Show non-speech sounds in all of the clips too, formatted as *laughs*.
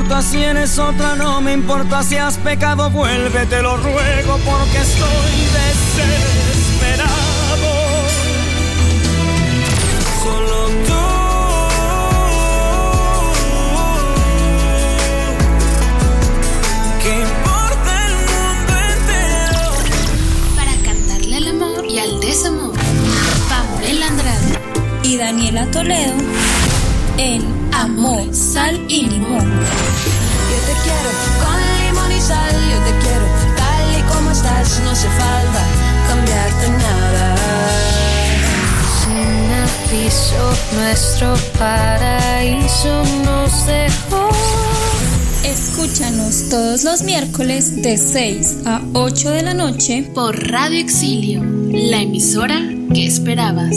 importa si eres otra, no me importa si has pecado, vuelve, te lo ruego porque estoy desesperado. Solo tú. ¿Qué importa el mundo entero? Para cantarle al amor y al desamor. Pamela Andrade. y Daniela Toledo en Amor, Sal y Limón. Yo te quiero con limón y sal, yo te quiero tal y como estás, no hace falta cambiarte nada. Sin aviso, nuestro paraíso nos dejó. Escúchanos todos los miércoles de 6 a 8 de la noche Por Radio Exilio, la emisora que esperabas.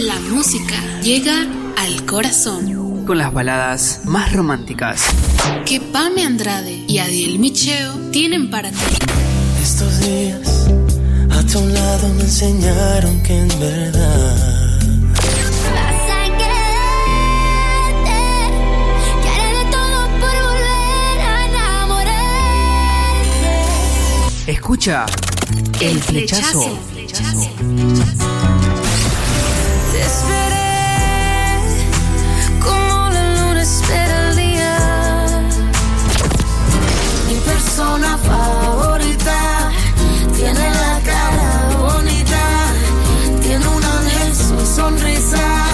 La música llega al corazón. Con las baladas más románticas. Que Pame Andrade y Adiel Micheo tienen para ti. Estos días a tu lado me enseñaron que en verdad Vas a quererte, que haré de todo por volver a enamorarte. Escucha El Flechazo. Persona favorita tiene la cara bonita, tiene un ángel su sonrisa.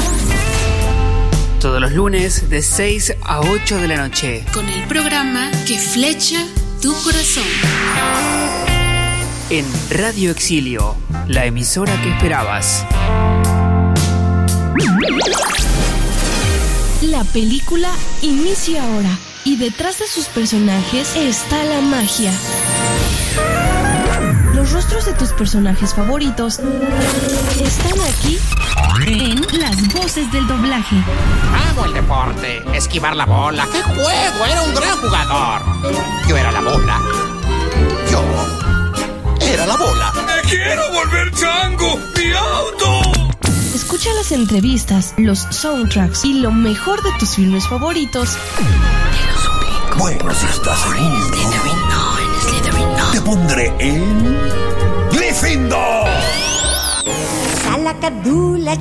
Todos los lunes de 6 a 8 de la noche. Con el programa que flecha tu corazón. En Radio Exilio, la emisora que esperabas. La película inicia ahora y detrás de sus personajes está la magia. Los rostros de tus personajes favoritos están aquí en las voces del doblaje. Amo el deporte, esquivar la bola. ¡Qué juego! Era un gran jugador. Yo era la bola. Yo era la bola. ¡Me quiero volver chango! ¡Mi auto! Escucha las entrevistas, los soundtracks y lo mejor de tus filmes favoritos Bueno, si estás en te pondré en Gryffindor.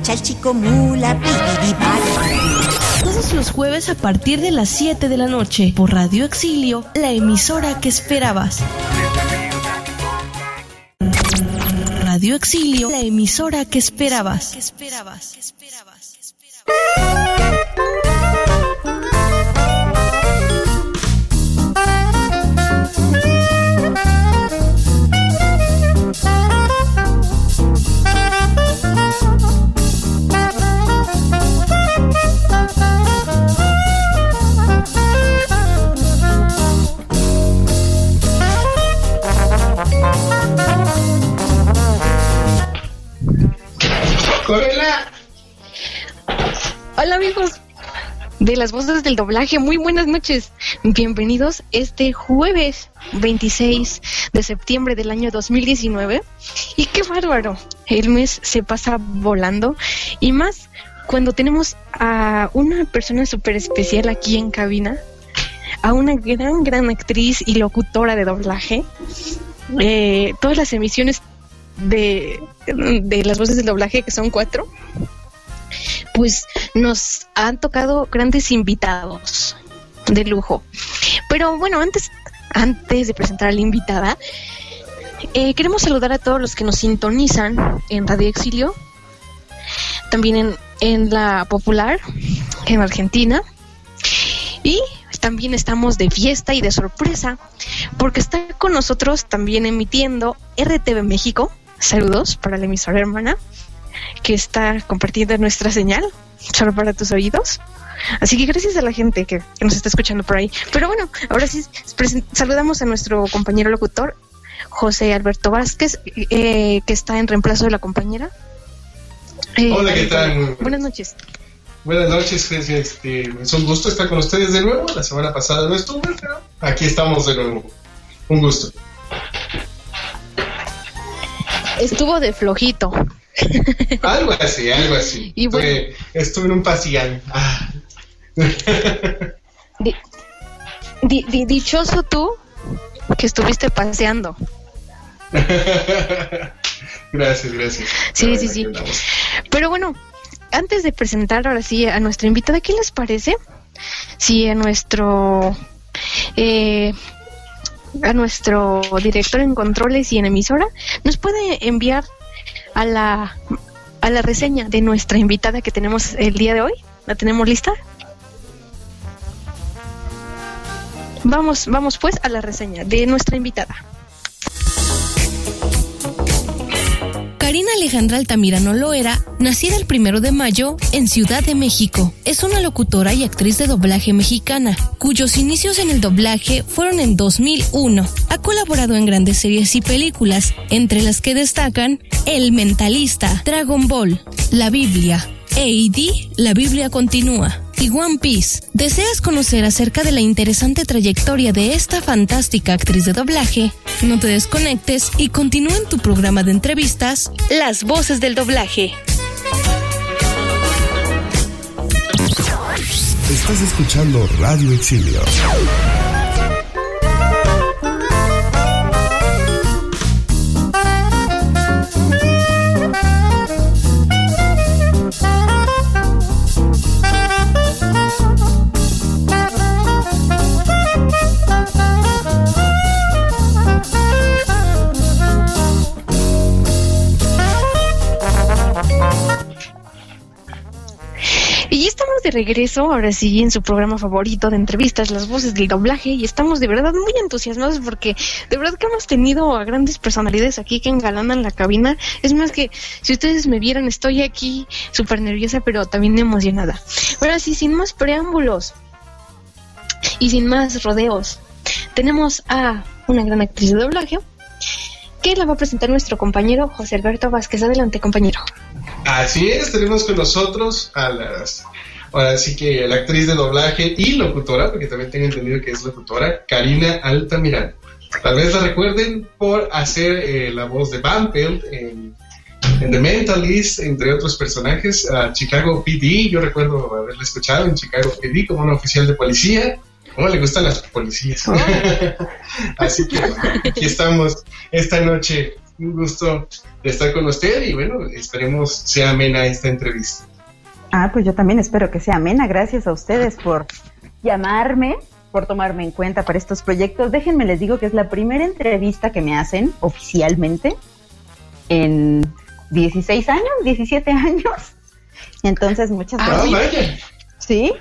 Chalchicomula, pibiribala. todos los jueves a partir de las 7 de la noche por Radio Exilio, la emisora que esperabas. Radio Exilio, la emisora que esperabas. Hola amigos de las voces del doblaje, muy buenas noches. Bienvenidos este jueves 26 de septiembre del año 2019. Y qué bárbaro, el mes se pasa volando y más cuando tenemos a una persona súper especial aquí en cabina, a una gran, gran actriz y locutora de doblaje. Eh, todas las emisiones de, de las voces del doblaje, que son cuatro, pues nos han tocado grandes invitados de lujo. Pero bueno, antes, antes de presentar a la invitada, eh, queremos saludar a todos los que nos sintonizan en Radio Exilio, también en, en la Popular, en Argentina, y también estamos de fiesta y de sorpresa, porque está con nosotros también emitiendo RTV México. Saludos para la emisora hermana que está compartiendo nuestra señal solo para tus oídos. Así que gracias a la gente que, que nos está escuchando por ahí. Pero bueno, ahora sí saludamos a nuestro compañero locutor, José Alberto Vázquez, eh, que está en reemplazo de la compañera. Eh, Hola, ¿qué tal? Muy Buenas noches. Buenas noches, es, este, es un gusto estar con ustedes de nuevo. La semana pasada no estuve, pero aquí estamos de nuevo. Un gusto. Estuvo de flojito. Algo así, algo así. Y bueno. Estuve, estuve en un paseán. Ah, dichoso tú que estuviste paseando. *laughs* gracias, gracias. Sí, sí, sí. Pero bueno, antes de presentar ahora sí a nuestra invitada, ¿qué les parece? Si a nuestro eh, a nuestro director en controles y en emisora nos puede enviar a la a la reseña de nuestra invitada que tenemos el día de hoy. ¿La tenemos lista? Vamos, vamos pues a la reseña de nuestra invitada. Karina Alejandra Altamirano Loera, nacida el primero de mayo en Ciudad de México, es una locutora y actriz de doblaje mexicana, cuyos inicios en el doblaje fueron en 2001. Ha colaborado en grandes series y películas, entre las que destacan El Mentalista, Dragon Ball, La Biblia, AD, La Biblia Continúa y One Piece. ¿Deseas conocer acerca de la interesante trayectoria de esta fantástica actriz de doblaje? No te desconectes y continúa en tu programa de entrevistas Las Voces del Doblaje. Estás escuchando Radio Exilio. Regreso, ahora sí, en su programa favorito de entrevistas, Las Voces del Doblaje, y estamos de verdad muy entusiasmados porque de verdad que hemos tenido a grandes personalidades aquí que engalanan la cabina. Es más que si ustedes me vieran, estoy aquí súper nerviosa, pero también emocionada. Ahora sí, sin más preámbulos y sin más rodeos, tenemos a una gran actriz de doblaje que la va a presentar nuestro compañero José Alberto Vázquez. Adelante, compañero. Así es, tenemos con nosotros a las Ahora sí que la actriz de doblaje y locutora, porque también tengo entendido que es locutora, Karina Altamirano. Tal vez la recuerden por hacer eh, la voz de Bampel en, The Mentalist, entre otros personajes, a Chicago PD. Yo recuerdo haberla escuchado en Chicago PD como una oficial de policía. ¿Cómo le gustan las policías? Oh. *laughs* Así que aquí estamos esta noche. Un gusto de estar con usted y bueno, esperemos sea amena esta entrevista. Ah, pues yo también espero que sea amena. Gracias a ustedes por llamarme, por tomarme en cuenta para estos proyectos. Déjenme les digo que es la primera entrevista que me hacen oficialmente en 16 años, 17 años. Entonces, muchas ah, gracias. ¿Sí?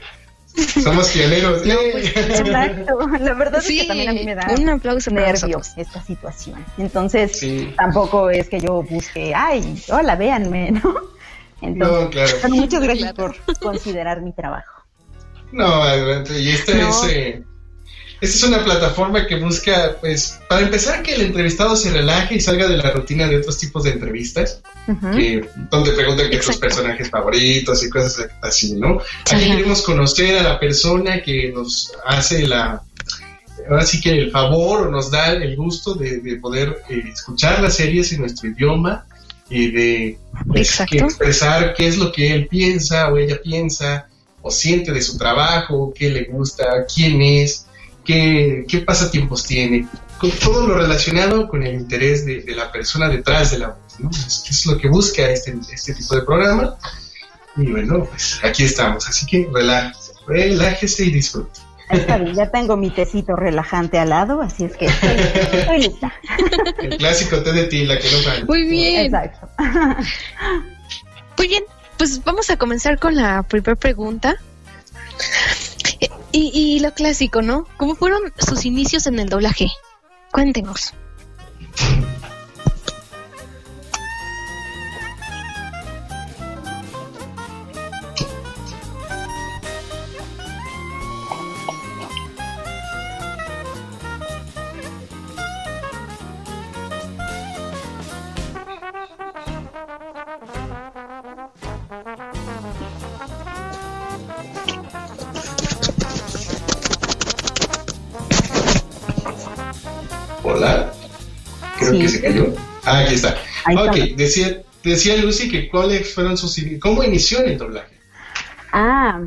Somos pioneros. exacto. La verdad es que también a mí me da un aplauso nervios esta situación. Entonces, tampoco es que yo busque, ay, hola, véanme, *laughs* ¿no? Entonces, muchas gracias por considerar mi trabajo. No, adelante. Y esta es, eh, esta es una plataforma que busca, pues, para empezar, que el entrevistado se relaje y salga de la rutina de otros tipos de entrevistas, que, donde preguntan qué sus personajes favoritos y cosas así, ¿no? Aquí queremos conocer a la persona que nos hace la, ahora sí que el favor o nos da el gusto de, poder eh, escuchar las series en nuestro idioma y de expresar qué es lo que él piensa o ella piensa o siente de su trabajo, qué le gusta, quién es, qué, qué pasatiempos tiene, con todo lo relacionado con el interés de, la persona detrás de la voz, ¿no? Es, es lo que busca este, este tipo de programa. Y bueno, pues aquí estamos, así que relájese, relájese y disfrute. Está bien, ya tengo mi tecito relajante al lado, así es que estoy, lista. El clásico té de tila que no. Muy bien. Exacto. Muy bien, pues vamos a comenzar con la primera pregunta. Y, y lo clásico, ¿no? ¿Cómo fueron sus inicios en el doblaje? Cuéntenos. Ok, Decía, decía Lucy que cuáles fueron sus... ¿Cómo inició en el doblaje? Ah,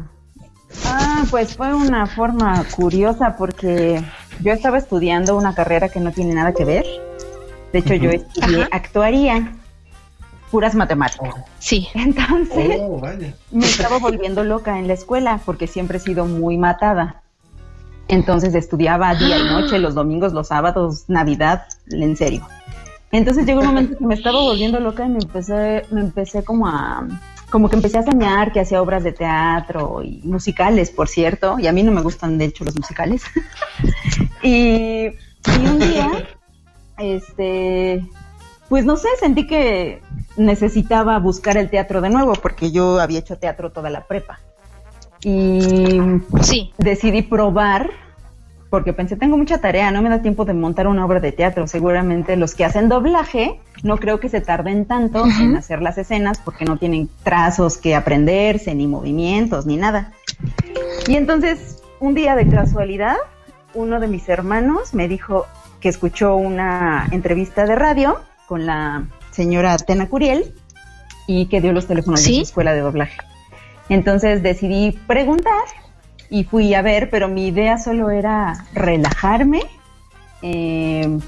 Ah, pues fue una forma curiosa porque yo estaba estudiando una carrera que no tiene nada que ver. De hecho, yo estudié actuaría, puras matemáticas. Sí. Entonces, Oh, vaya. me estaba volviendo loca en la escuela porque siempre he sido muy matada. Entonces estudiaba día y noche, los domingos, los sábados, Navidad, en serio. Entonces llegó un momento que me estaba volviendo loca y me empecé, me empecé como a, como que empecé a soñar que hacía obras de teatro y musicales, por cierto, y a mí no me gustan de hecho los musicales. *laughs* y, y un día, este, pues no sé, sentí que necesitaba buscar el teatro de nuevo porque yo había hecho teatro toda la prepa. Y Sí. decidí probar porque pensé, tengo mucha tarea, no me da tiempo de montar una obra de teatro. Seguramente los que hacen doblaje no creo que se tarden tanto en hacer las escenas porque no tienen trazos que aprenderse, ni movimientos, ni nada. Y entonces, un día de casualidad, uno de mis hermanos me dijo que escuchó una entrevista de radio con la señora Tena Curiel y que dio los teléfonos de su escuela de doblaje. Entonces decidí preguntar y fui a ver, pero mi idea solo era relajarme. eh,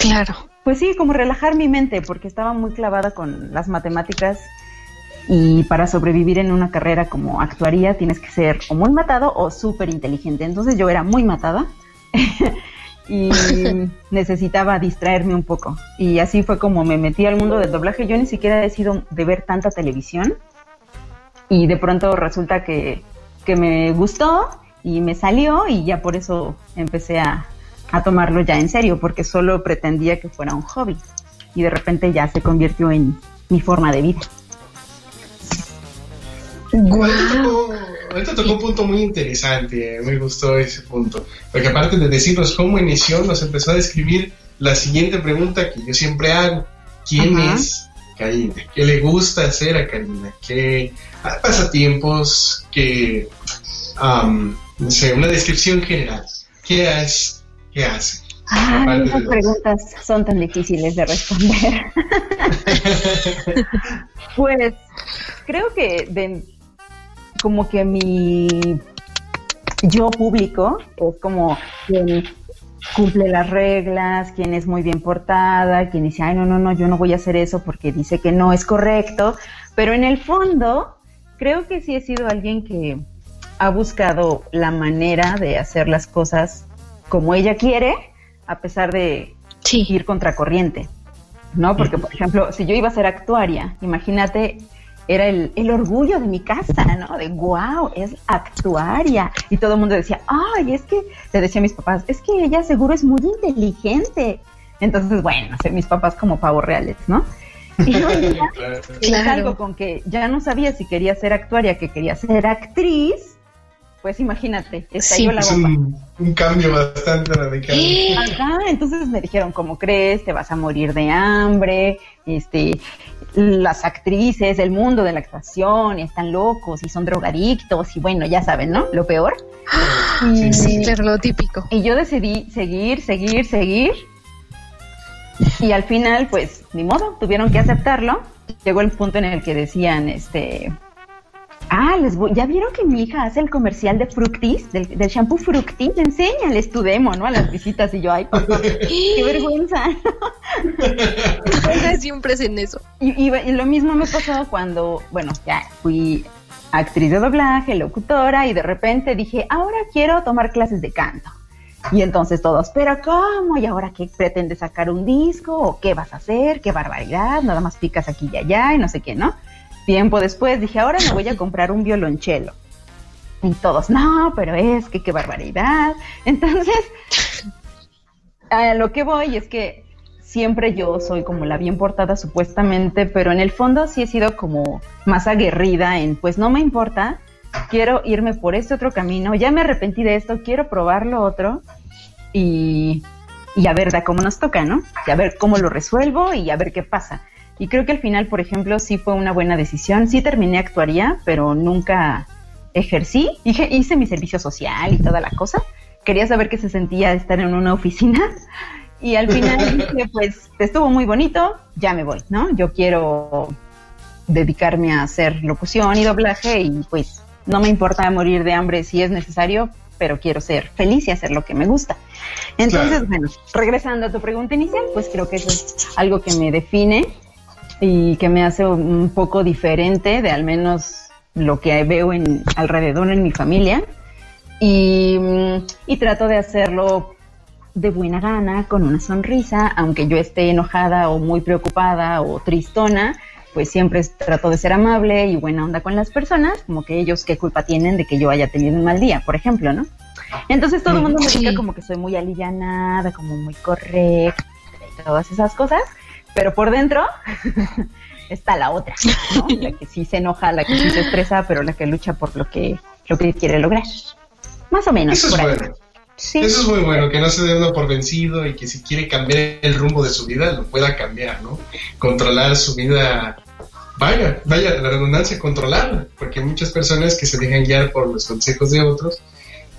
Claro. pues sí, como relajar mi mente, porque estaba muy clavada con las matemáticas y para sobrevivir en una carrera como actuaría tienes que ser o muy matado o súper inteligente. Entonces yo era muy matada *laughs* y *laughs* necesitaba distraerme un poco. Y así fue como me metí al mundo del doblaje. Yo ni siquiera he sido de ver tanta televisión y de pronto resulta que, que me gustó y me salió y ya por eso empecé a, a tomarlo ya en serio, porque solo pretendía que fuera un hobby y de repente ya se convirtió en mi forma de vida. Ahorita tocó, ahorita tocó un punto muy interesante, eh, me gustó ese punto. Porque aparte de decirnos cómo inició, nos empezó a describir la siguiente pregunta que yo siempre hago. ¿Quién Ajá. es Karina? ¿Qué le gusta hacer a Karina? ¿Qué ah, pasatiempos? ¿Qué, am, no sé, una descripción general? ¿Qué es? ¿Qué hace? De esas preguntas son tan difíciles de responder. *laughs* pues creo que de, como que mi yo público es como quien cumple las reglas, quien es muy bien portada, quien dice, ay, no, no, no, yo no voy a hacer eso porque dice que no es correcto, pero en el fondo creo que sí he sido alguien que ha buscado la manera de hacer las cosas como ella quiere, a pesar de ir contracorriente, ¿no? Porque, por ejemplo, si yo iba a ser actuaria, imagínate, era el, el orgullo de mi casa, ¿no? De, wow, es actuaria. Y todo el mundo decía, ay, es que, le decía a mis papás, es que ella seguro es muy inteligente. Entonces, bueno, mis papás como pavos reales, ¿no? Y un día *laughs* Claro. salgo con que ya no sabía si quería ser actuaria, que quería ser actriz, pues imagínate, estalló la es bomba. un, un cambio bastante radical. Ajá, entonces me dijeron, ¿cómo crees? Te vas a morir de hambre, este, las actrices, el mundo de la actuación, están locos y son drogadictos y bueno, ya saben, ¿no? Lo peor. Y, Sí, claro, lo típico. y yo decidí seguir, seguir, seguir. Y al final, pues, ni modo, tuvieron que aceptarlo. Llegó el punto en el que decían, este, ah, les voy, ya vieron que mi hija hace el comercial de Fructis, del, del shampoo Fructis, enséñales tu demo, ¿no? A las visitas y yo, ay, qué vergüenza. Siempre hacen eso. Y, y- y lo mismo me pasó cuando, bueno, ya fui actriz de doblaje, locutora, y de repente dije, ahora quiero tomar clases de canto. Y entonces todos, pero ¿cómo? ¿Y ahora qué pretendes sacar un disco? ¿O qué vas a hacer? ¡Qué barbaridad! Nada más picas aquí y allá y no sé qué, ¿no? Tiempo después dije, ahora me voy a comprar un violonchelo. Y todos, no, pero es que qué barbaridad. Entonces, a lo que voy es que siempre yo soy como la bien portada supuestamente, pero en el fondo sí he sido como más aguerrida en, pues no me importa, quiero irme por este otro camino, ya me arrepentí de esto, quiero probar lo otro y, y a ver de cómo nos toca, ¿no? Y a ver cómo lo resuelvo y a ver qué pasa. Y creo que al final, por ejemplo, sí fue una buena decisión, sí terminé actuaría, pero nunca ejercí, hice, hice mi servicio social y toda la cosa, quería saber qué se sentía estar en una oficina. Y al final *laughs* dije, pues estuvo muy bonito, ya me voy, ¿no? Yo quiero dedicarme a hacer locución y doblaje y pues no me importa morir de hambre si es necesario, pero quiero ser feliz y hacer lo que me gusta. Entonces, bueno, regresando a tu pregunta inicial, pues creo que eso es algo que me define y que me hace un poco diferente de al menos lo que veo en alrededor en mi familia. Y, y trato de hacerlo de buena gana, con una sonrisa, aunque yo esté enojada o muy preocupada o tristona, pues siempre trato de ser amable y buena onda con las personas, como que ellos qué culpa tienen de que yo haya tenido un mal día, por ejemplo, ¿no? Entonces todo el mundo me dice como que soy muy alivianada, como muy correcta y todas esas cosas, pero por dentro *laughs* está la otra, ¿no? *laughs* La que sí se enoja, la que sí se estresa, pero la que lucha por lo que, lo que quiere lograr. Más o menos. Eso es bueno. Eso es muy bueno, que no se dé uno por vencido y que si quiere cambiar el rumbo de su vida, lo pueda cambiar, ¿no? Controlar su vida, vaya, vaya, la redundancia, controlarla, porque hay muchas personas que se dejan guiar por los consejos de otros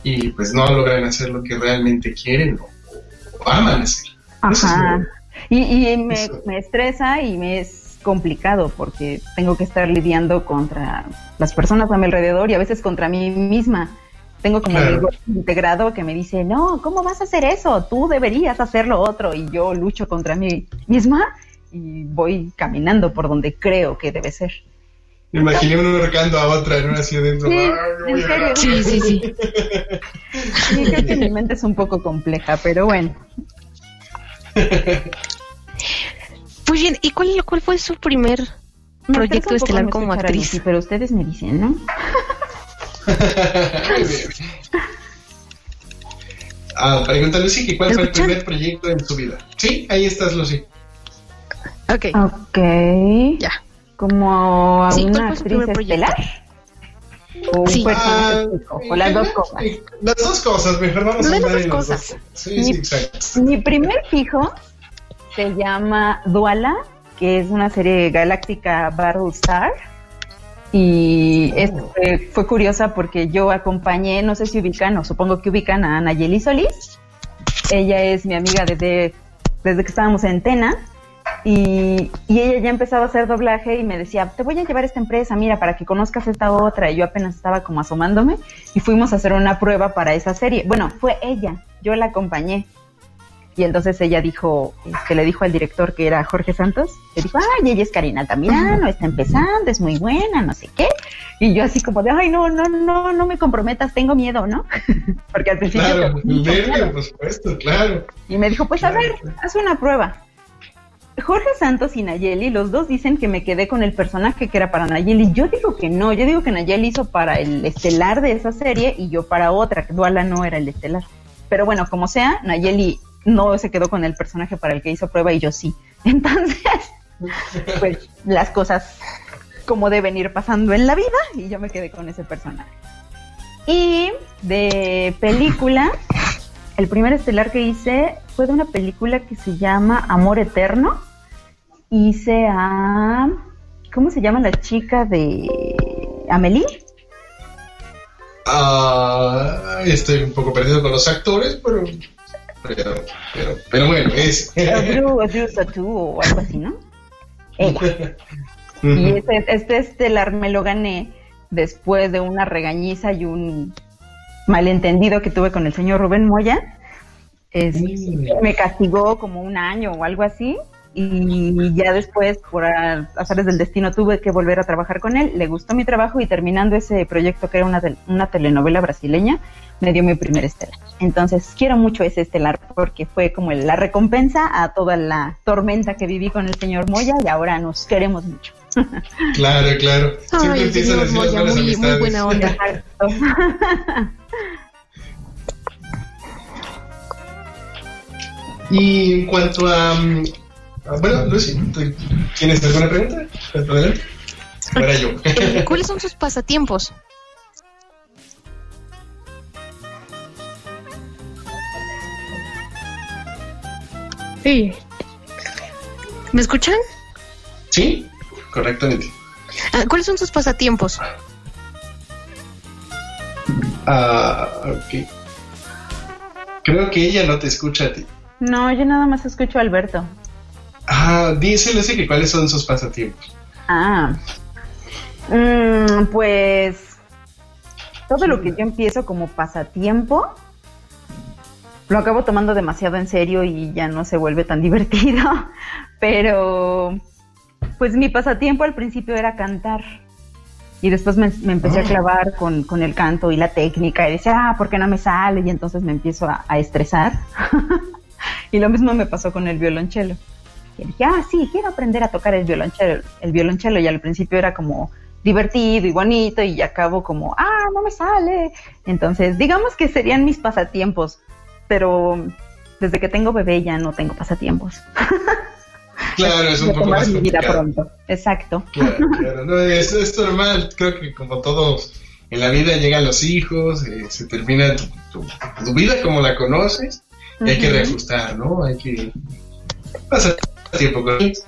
y pues no logran hacer lo que realmente quieren o, aman hacer. Ajá. Y, me, me estresa y me es complicado porque tengo que estar lidiando contra las personas a mi alrededor y a veces contra mí misma tengo como un integrado que me dice, no, ¿cómo vas a hacer eso? Tú deberías hacer lo otro. Y yo lucho contra mí misma y voy caminando por donde creo que debe ser. Me imaginé uno ahorcando a otra, ¿no? Así adentro. Sí, sí, sí, *laughs* sí. creo que mi mente es un poco compleja, pero bueno. Pues bien, ¿y cuál, cuál fue su primer proyecto estelar como actriz? pero ustedes me dicen, ¿no? *laughs* ah, pregúntale Lucy cuál fue el primer proyecto en su vida. Sí, ahí estás, Lucy. Ok. Ok. Ya. ¿Como a una actriz estelar? ¿O un Sí. personaje Ah? ¿O las dos cosas? Las dos cosas, mejor vamos a Las hablar dos cosas. dos. Sí, sí, exacto. Mi primer fijo se llama Duala, que es una serie galáctica Battlestar. Y es- fue, fue curiosa porque yo acompañé, no sé si ubican o supongo que ubican a Nayeli Solís. Ella es mi amiga desde, desde que estábamos en Tena. Y, y ella ya empezaba a hacer doblaje y me decía, te voy a llevar a esta empresa, mira, para que conozcas esta otra. Y yo apenas estaba como asomándome y fuimos a hacer una prueba para esa serie. Bueno, fue ella, yo la acompañé. Y entonces ella dijo, este, le dijo al director que era Jorge Santos, le dijo, ay, ella es Karina Altamirano, está empezando, es muy buena, no sé qué. Y yo así como de, ay, no, no, no, no me comprometas, tengo miedo, ¿no? *laughs* Porque al principio... Claro, nervio, por supuesto, claro. Y me dijo, pues a ver, claro. haz una prueba. Jorge Santos y Nayeli, los dos dicen que me quedé con el personaje que era para Nayeli. Yo digo que no, yo digo que Nayeli hizo para el estelar de esa serie y yo para otra, que Duala no era el estelar. Pero bueno, como sea, Nayeli no se quedó con el personaje para el que hizo prueba y yo sí. *laughs* Entonces, pues las cosas como deben ir pasando en la vida y yo me quedé con ese personaje. Y de película, el primer estelar que hice fue de una película que se llama Amor Eterno. Hice a. ¿Cómo se llama la chica de. Amelie? Ah, estoy un poco perdido con los actores, pero. Pero, pero, pero bueno, es. Drew, Drew Satu o algo así, ¿no? Ella. Y este, este estelar me lo gané después de una regañiza y un malentendido que tuve con el señor Rubén Moya. Es- me castigó como un año o algo así. Y ya después, por azares del destino, tuve que volver a trabajar con él. Le gustó mi trabajo y terminando ese proyecto, que era una, una telenovela brasileña, me dio mi primer estelar. Entonces, quiero mucho ese estelar porque fue como la recompensa a toda la tormenta que viví con el señor Moya y ahora nos queremos mucho. *laughs* Claro, claro. Siempre Ay, empiezan señor así las Moya, muy, muy buena onda. *laughs* Y en cuanto a. Bueno, Lucy, ¿tú ¿tienes alguna pregunta? Adelante. Para yo. *laughs* ¿Cuáles son sus pasatiempos? Sí. ¿Me escuchan? ¿Sí? Correctamente. Ah, ¿Cuáles son sus pasatiempos? Ah, ok. Creo que ella no te escucha a ti. No, yo nada más escucho a Alberto. Ah, Lucy que cuáles son sus pasatiempos. Ah. Mm, pues todo lo que yo empiezo como pasatiempo, lo acabo tomando demasiado en serio y ya no se vuelve tan *laughs* divertido. Pero, pues mi pasatiempo al principio era cantar. Y después me, empecé a ah. clavar con, con, el canto y la técnica y decía, ah, ¿por qué no me sale? Y entonces me empiezo a, a estresar. *laughs* y lo mismo me pasó con el violonchelo. Y dije, ah, sí, quiero aprender a tocar el violonchelo. El violonchelo y al principio era como divertido y bonito y acabo como, ah, no me sale. Entonces, digamos que serían mis pasatiempos, pero desde que tengo bebé ya no tengo pasatiempos. Claro, *laughs* es un poco más mi vida pronto. Exacto. Claro, *laughs* claro. No, es, es, normal. Creo que como todos en la vida llegan los hijos, eh, se termina tu, vida como la conoces, y hay que reajustar, ¿no? Hay que pasar tiempo con ellos.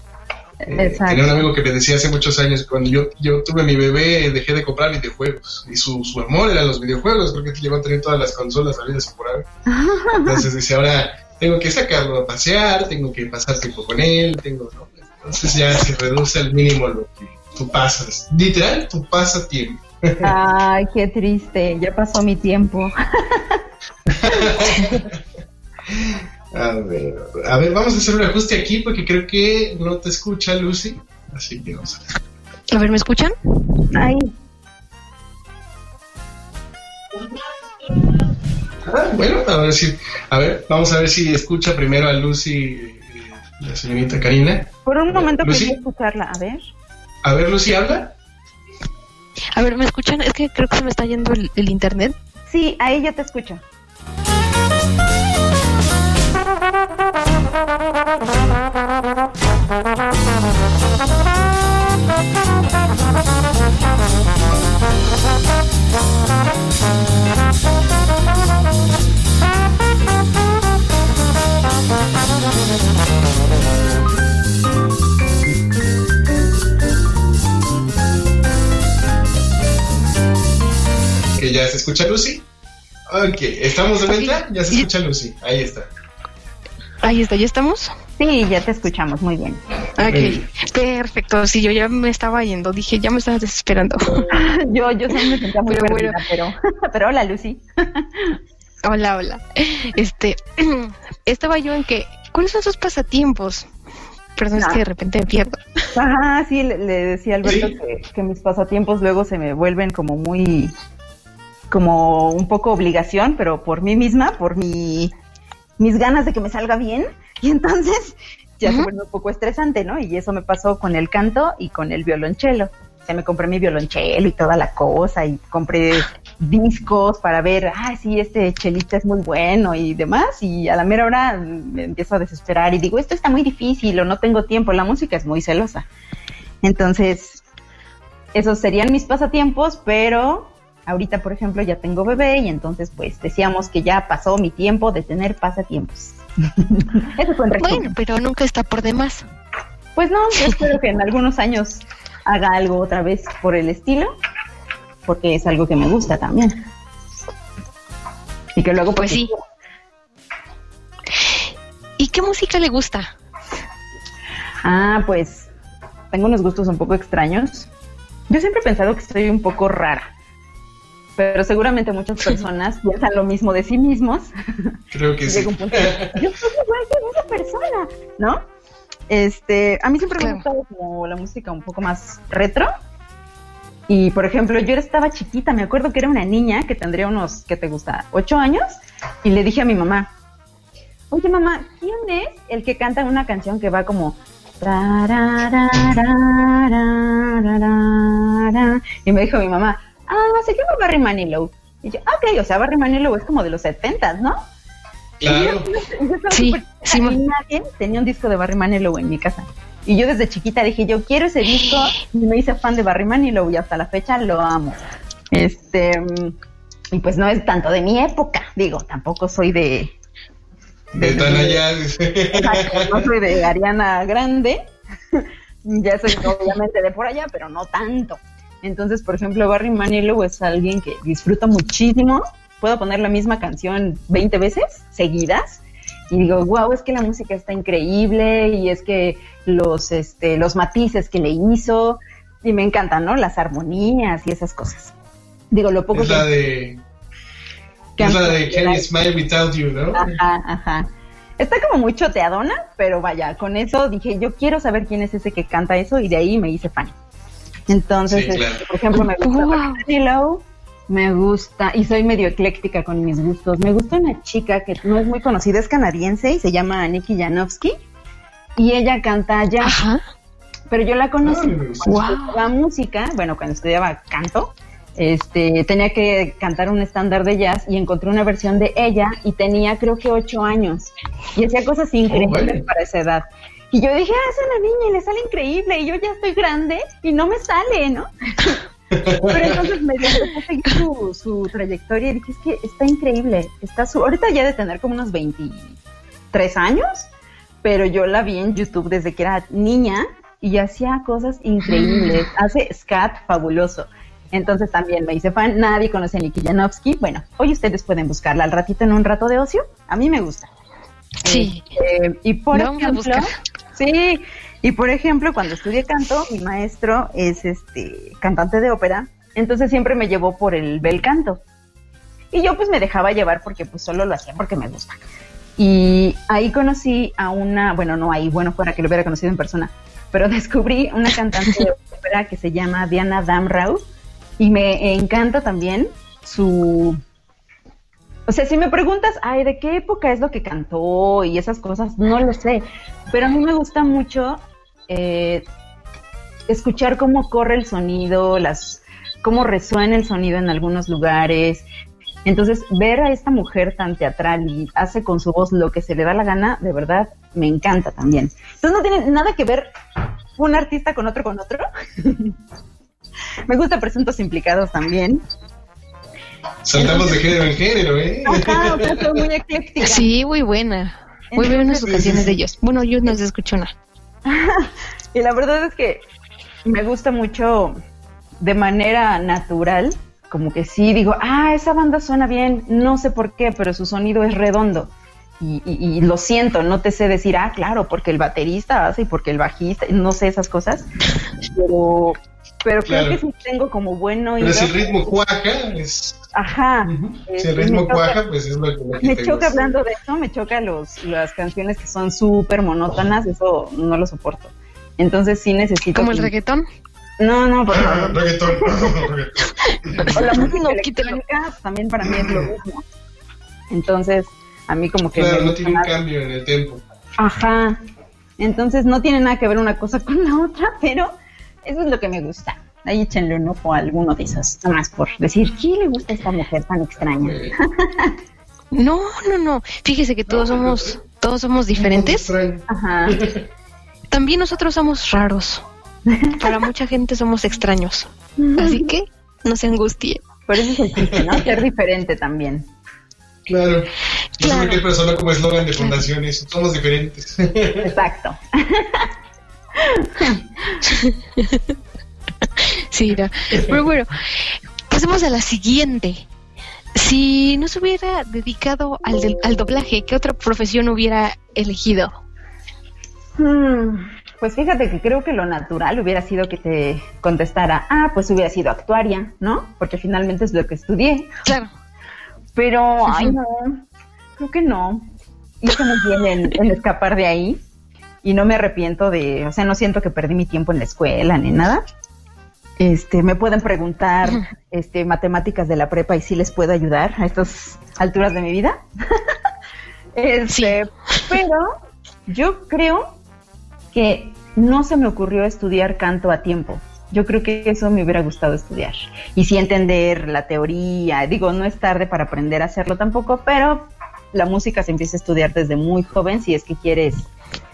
Eh, tenía un amigo que me decía hace muchos años, cuando yo, yo tuve mi bebé, dejé de comprar videojuegos. Y su, su amor eran los videojuegos, creo que llegó a tener todas las consolas salidas por ahí. Entonces dice, ahora tengo que sacarlo a pasear, tengo que pasar tiempo con él, tengo... Entonces ya se reduce al mínimo lo que tú pasas. Literal, tú pasas tiempo. Ay, qué triste, ya pasó mi tiempo. *laughs* A ver, a ver, vamos a hacer un ajuste aquí porque creo que no te escucha Lucy. Así que vamos a ver. A ver, ¿me escuchan? Ahí. Ah, bueno, a ver si, a ver, vamos a ver si escucha primero a Lucy, eh, la señorita Karina. Por un momento quería escucharla, a ver. A ver, Lucy, habla. A ver, ¿me escuchan? Es que creo que se me está yendo el, el internet. Sí, ahí ya te escucho. Ya se escucha Lucy. Ok, ¿estamos de vuelta? Ya se escucha Lucy. Ahí está. Ahí está, ¿ya estamos? Sí, ya te escuchamos muy bien. Ok, perfecto. Sí, yo ya me estaba yendo, dije, ya me estaba desesperando. *laughs* yo, yo me sentía muy pero, pero, *laughs* pero hola, Lucy. *laughs* hola, hola. Este, *clears throat* estaba yo en que, ¿cuáles son sus pasatiempos? Perdón, es que de repente me pierdo. Ajá, sí, le, decía a Alberto que, que mis pasatiempos luego se me vuelven como muy, como un poco obligación, pero por mí misma, por mi mis ganas de que me salga bien *laughs* y entonces ya se vuelve un poco estresante, ¿no? Y eso me pasó con el canto y con el violonchelo. O sea, me compré mi violonchelo y toda la cosa y compré *laughs* discos para ver, ah, sí, este chelista es muy bueno y demás. Y a la mera hora me empiezo a desesperar y digo, esto está muy difícil o no tengo tiempo. La música es muy celosa. Entonces, esos serían mis pasatiempos, pero Ahorita, por ejemplo, ya tengo bebé y entonces pues decíamos que ya pasó mi tiempo de tener pasatiempos. *laughs* Eso fue Bueno, pero nunca está por demás. Pues no, yo *laughs* espero que en algunos años haga algo otra vez por el estilo, porque es algo que me gusta también. Y que luego pues, pues sí. ¿Y qué música le gusta? Ah, pues tengo unos gustos un poco extraños. Yo siempre he pensado que soy un poco rara pero seguramente muchas personas piensan lo mismo de sí mismos. Creo que sí. yo soy igual que esa persona, ¿no? Este, a mí siempre me ha gustado como la música un poco más retro. Y por ejemplo, yo estaba chiquita, me acuerdo que era una niña que tendría unos, ¿qué te gusta? ¿Ocho años? Y le dije a mi mamá, oye mamá, ¿quién es el que canta una canción que va como... Y me dijo mi mamá, ah, se llama Barry Manilow. Y yo, ok, o sea, Barry Manilow es como de los 70, ¿no? Claro. sí, sí. Nadie tenía un disco de Barry Manilow en mi casa. Y yo desde chiquita dije, yo quiero ese disco y me hice fan de Barry Manilow y hasta la fecha lo amo. Este, y pues no es tanto de mi época, digo, tampoco soy de... De, tan allá. no soy de Ariana Grande, *laughs* ya soy obviamente de por allá, pero no tanto. Entonces, por ejemplo, Barry Manilow es alguien que disfruta muchísimo. Puedo poner la misma canción 20 veces seguidas y digo, wow, es que la música está increíble y es que los, este, los matices que le hizo y me encantan, ¿no? Las armonías y esas cosas. Digo, lo poco es la de... Es la de Can You Smile Without You, ¿no? Ajá, ajá. Está como muy choteadona, pero vaya, con eso dije, yo quiero saber quién es ese que canta eso y de ahí me hice fan. Entonces, este, por ejemplo, me gusta wow. me gusta, y soy medio ecléctica con mis gustos, me gusta una chica que no es muy conocida, es canadiense y se llama Nikki Janowski, y ella canta jazz. Pero yo la conocí cuando wow. música, bueno, cuando estudiaba canto, este, tenía que cantar un estándar de jazz y encontré una versión de ella y tenía creo que ocho años y hacía cosas increíbles para esa edad. Y yo dije, ah, es una niña y le sale increíble y yo ya estoy grande y no me sale, ¿no? *laughs* Pero entonces me dio su, su trayectoria y dije, es que está increíble, está su, ahorita ya de tener como unos 23 años, pero yo la vi en YouTube desde que era niña y hacía cosas increíbles, *laughs* hace scat fabuloso. Entonces también me hice fan. Nadie conoce a Nikki Janowski. Bueno, hoy ustedes pueden buscarla al ratito en un rato de ocio. A mí me gusta. Sí. Este, y por ejemplo, sí. Y por ejemplo, cuando estudié canto, mi maestro es este cantante de ópera. Entonces siempre me llevó por el bel canto. Y yo pues me dejaba llevar porque pues solo lo hacía porque me gusta. Y ahí conocí a una, bueno, no ahí, bueno, fuera que lo hubiera conocido en persona, pero *laughs* descubrí una cantante de ópera que se llama Diana Damrau y me encanta también su... O sea, si me preguntas, ay, ¿de qué época es lo que cantó y esas cosas? No lo sé, pero a mí me gusta mucho eh, escuchar cómo corre el sonido, las, cómo resuena el sonido en algunos lugares. Entonces, ver a esta mujer tan teatral y hace con su voz lo que se le da la gana, de verdad, me encanta también. Entonces, no tiene nada que ver un artista con otro con otro. *laughs* Me gusta presuntos implicados también. Saltamos de género en género, ¿eh? Ajá, o muy ecléctica. Sí, muy buena. Muy buenas ocasiones de ellos. Bueno, yo no se escucho nada. *laughs* y la verdad es que me gusta mucho de manera natural, como que sí digo, ah, esa banda suena bien, no sé por qué, pero su sonido es redondo. Y, y, lo siento, no te sé decir, ah, claro, porque el baterista hace y porque el bajista, no sé esas cosas, pero pero creo que sí tengo como bueno Pero si el ritmo cuaja, es... Ajá. Si el ritmo cuaja, pues es lo que, Me choca hablando de eso, me choca los, las canciones que son súper monótonas, eso no lo soporto. Entonces sí necesito... ¿Como el reggaetón? No, no, por favor. reggaetón. *laughs* o la música electrónica también para mí es lo mismo. Entonces, a mí como que... Claro, no tiene un cambio en el tiempo. Ajá. Entonces no tiene nada que ver una cosa con la otra, pero eso es lo que me gusta. Ahí échenle un ojo a alguno de esos, nada más por decir, ¿qué le gusta a esta mujer tan extraña? *laughs* no, no, no. Fíjese que todos somos, todos somos diferentes. Ajá. *laughs* También nosotros somos raros. Para mucha gente somos extraños. Así que no se angustie. Por eso es el chiste, ¿no? Ser diferente también. Claro. Yo claro. soy persona como eslogan de fundaciones. Somos diferentes. Exacto. *laughs* sí, pero bueno, pasemos a la siguiente. Si no se hubiera dedicado al, al doblaje, ¿qué otra profesión hubiera elegido? Hmm, pues fíjate que creo que lo natural hubiera sido que te contestara, ah, pues hubiera sido actuaria, ¿no? Porque finalmente es lo que estudié. Claro. Pero, ay, no, creo que no. Hice muy bien en escapar de ahí y no me arrepiento de, o sea, no siento que perdí mi tiempo en la escuela ni nada. Este, me pueden preguntar este, matemáticas de la prepa y si les puedo ayudar a estas alturas de mi vida. *laughs* este, Pero yo creo que no se me ocurrió estudiar canto a tiempo. Yo creo que eso me hubiera gustado estudiar. Y sí entender la teoría. Digo, no es tarde para aprender a hacerlo tampoco, pero la música se empieza a estudiar desde muy joven si es que quieres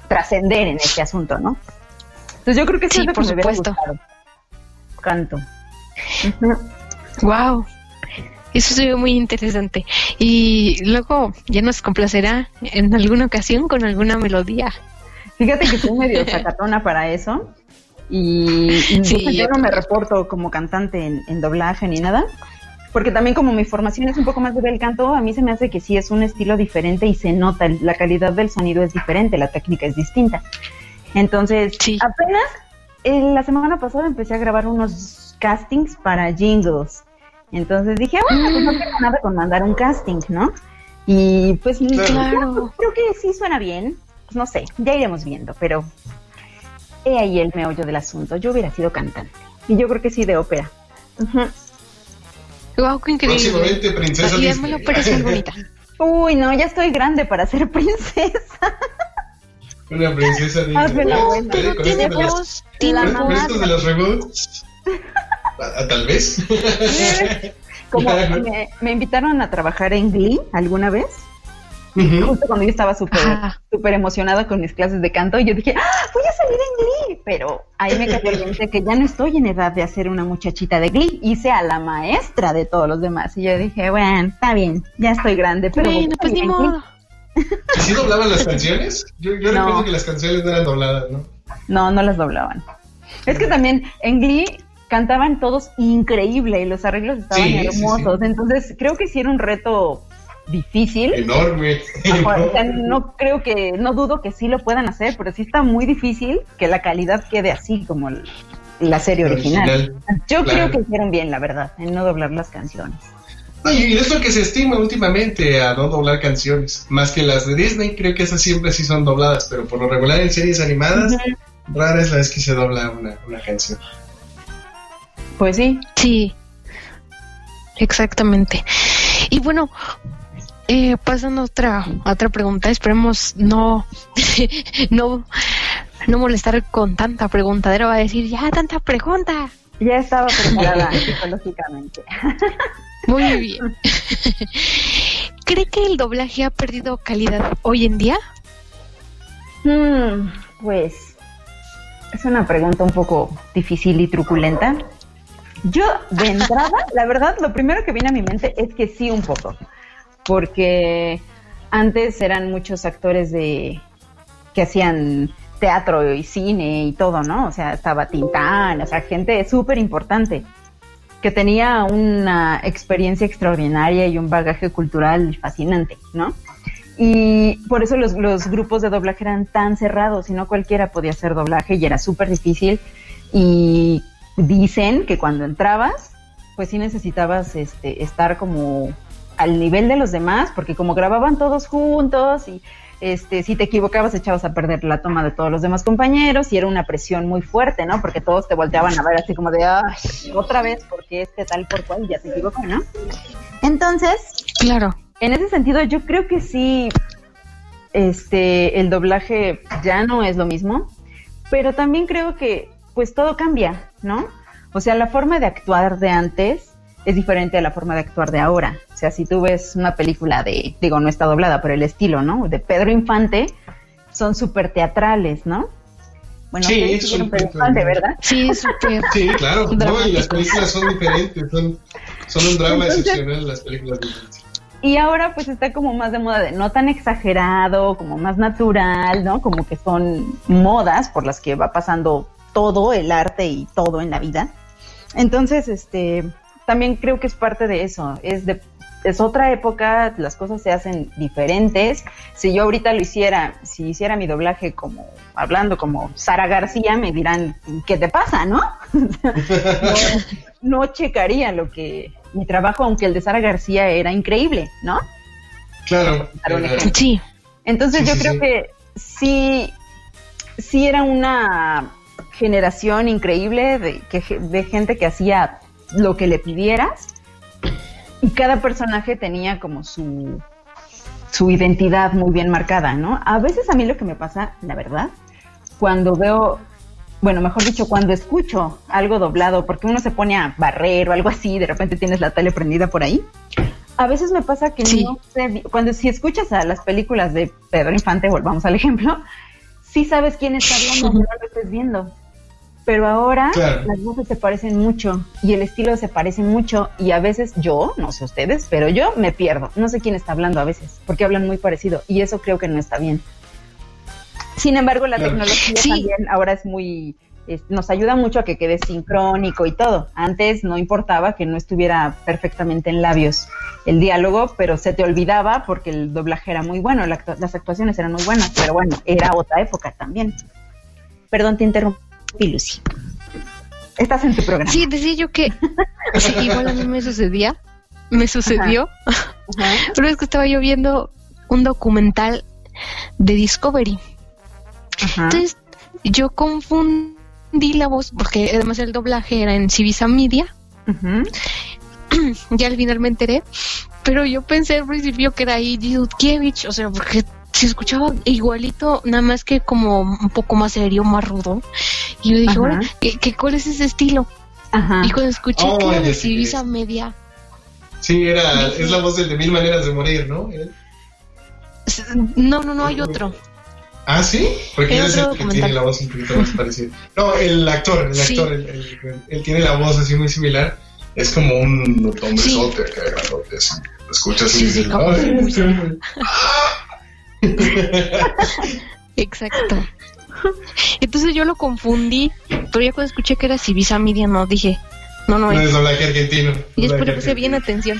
trascender en este asunto, ¿no? Entonces yo creo que sí, es lo por supuesto. Canto. Wow. Eso se ve muy interesante. Y luego ya nos complacerá en alguna ocasión con alguna melodía. Fíjate que soy *laughs* medio sacatona para eso. Y, yo no me reporto como cantante en, en doblaje ni nada porque también como mi formación es un poco más de bel canto, a mí se me hace que sí es un estilo diferente y se nota, la calidad del sonido es diferente, la técnica es distinta. Entonces, apenas la semana pasada empecé a grabar unos castings para jingles. Entonces dije, bueno, pues no tengo nada con mandar un casting, ¿no? Y pues claro. creo que sí suena bien. Pues no sé, ya iremos viendo, pero he ahí el meollo del asunto. Yo hubiera sido cantante. Y yo creo que sí de ópera. Wow, qué increíble. Próximamente princesa Disney. me lo parece bonita. Uy, no, ya estoy grande para ser *laughs* princesa. Una princesa Disney. Hazme la buena. Pero tiene voz, tiene ¿Con voz. de los reboots? Ah, Tal vez. *laughs* Como me, me invitaron a trabajar en Glee alguna vez. Justo cuando yo estaba súper súper emocionada con mis clases de canto, y yo dije, ¡Ah, voy a salir en Glee. Pero ahí me cayó el 20 que ya no estoy en edad de hacer una muchachita de Glee. Hice a la maestra de todos los demás. Y yo dije, bueno, está bien, ya estoy grande, pero. Bueno, pues salir ni en Glee". modo. ¿Y si doblaban las canciones? Yo, yo No. recuerdo que las canciones no eran dobladas, ¿no? No, no las doblaban. Es que también en Glee cantaban todos increíble y los arreglos estaban Sí, sí, hermosos. Entonces creo que sí era un reto difícil. Enorme. Ajá, o sea, no creo que, no dudo que sí lo puedan hacer, pero sí está muy difícil que la calidad quede así como la serie original. Original, Yo claro. creo que hicieron bien, la verdad, en no doblar las canciones. No, y es lo que se estima últimamente a no doblar canciones. Más que las de Disney, creo que esas siempre sí son dobladas, pero por lo regular en series animadas, rara es la vez que se dobla una, una canción. Pues sí. Sí, exactamente. Y bueno, eh, pasando a otra, a otra pregunta, esperemos no, *laughs* no, no molestar con tanta preguntadera, va a decir, ya, tanta pregunta. Ya estaba preparada *laughs* psicológicamente. *laughs* Muy bien. *laughs* ¿Cree que el doblaje ha perdido calidad hoy en día? Hmm, pues es una pregunta un poco difícil y truculenta. Yo, de *laughs* entrada, la verdad, lo primero que viene a mi mente es que sí, un poco. Porque antes eran muchos actores de que hacían teatro y cine y todo, ¿no? O sea, estaba Tintán, o sea, gente súper importante que tenía una experiencia extraordinaria y un bagaje cultural fascinante, ¿no? Y por eso los, los grupos de doblaje eran tan cerrados y no cualquiera podía hacer doblaje y era súper difícil. Y dicen que cuando entrabas, pues sí necesitabas este, estar como al nivel de los demás, porque como grababan todos juntos y este, si te equivocabas echabas a perder la toma de todos los demás compañeros y era una presión muy fuerte, ¿no? Porque todos te volteaban a ver así como de, ay, otra vez, porque este tal por cual ya se equivocó, ¿no? Entonces, Claro. en ese sentido, yo creo que sí, este, el doblaje ya no es lo mismo, pero también creo que, pues todo cambia, ¿no? O sea, la forma de actuar de antes es diferente a la forma de actuar de ahora. O sea, si tú ves una película de, digo, no está doblada, pero el estilo, ¿no? De Pedro Infante, son súper teatrales, ¿no? Bueno, Sí, Pedro súper- Infante, ¿verdad? Sí, súper. Sí, claro. *laughs* No, y las películas son diferentes, son, son un drama Entonces- excepcional las películas de Disney. Y ahora pues está como más de moda de no tan exagerado, como más natural, ¿no? Como que son modas por las que va pasando todo el arte y todo en la vida. Entonces, este, también creo que es parte de eso, es de es otra época, las cosas se hacen diferentes. Si yo ahorita lo hiciera, si hiciera mi doblaje como hablando como Sara García, me dirán, ¿qué te pasa, no? *laughs* no, no checaría lo que mi trabajo, aunque el de Sara García era increíble, ¿no? Claro. Eh. Sí. Entonces Sí, yo sí, creo sí. que sí, sí era una generación increíble de, que, de gente que hacía lo que le pidieras y cada personaje tenía como su, su identidad muy bien marcada, ¿no? A veces a mí lo que me pasa, la verdad, cuando veo, bueno, mejor dicho, cuando escucho algo doblado, porque uno se pone a barrer o algo así, de repente tienes la tele prendida por ahí. A veces me pasa que Sí. no sé, cuando si escuchas a las películas de Pedro Infante, volvamos al ejemplo, sí sabes quién está hablando, aunque no lo estés viendo. Pero ahora Claro. las voces se parecen mucho y el estilo se parece mucho y a veces yo, no sé ustedes, pero yo me pierdo. No sé quién está hablando a veces porque hablan muy parecido y eso creo que no está bien. Sin embargo, la Claro. tecnología Sí. también ahora es muy es- nos ayuda mucho a que quede sincrónico y todo. Antes no importaba que no estuviera perfectamente en labios el diálogo, pero se te olvidaba porque el doblaje era muy bueno, la las actuaciones eran muy buenas, pero bueno, era otra época también. Perdón, te interrumpí, Lucy. Estás en tu programa. Sí, decía yo que sí, igual a mí me sucedía, me sucedió, pero es que estaba yo viendo un documental de Discovery. Entonces yo confundí la voz, porque además el doblaje era en Civisa Media. *clears throat* ya al final me enteré, pero yo pensé al principio que era ahí Dudkiewicz, o sea, porque se escuchaba igualito, nada más que como un poco más serio, más rudo. Y yo dije, ahora, ¿qué, cuál es ese estilo? Y cuando escuché oh, que era de Media. Sí, era, es la voz del de Mil Maneras de Morir, ¿no? No, no, no, hay otro. ¿Ah, sí? Porque él es el que tiene la voz un poquito más parecida. No, el actor, el actor, él, tiene la voz así muy similar. Es como un hombre que grandote, así. Lo escuchas y dices, *laughs* *laughs* Exacto. *laughs* Entonces yo lo confundí, pero ya cuando escuché que era Civisa Media, no, dije, no, no, no es. doblaje argentino. Y después le puse bien atención.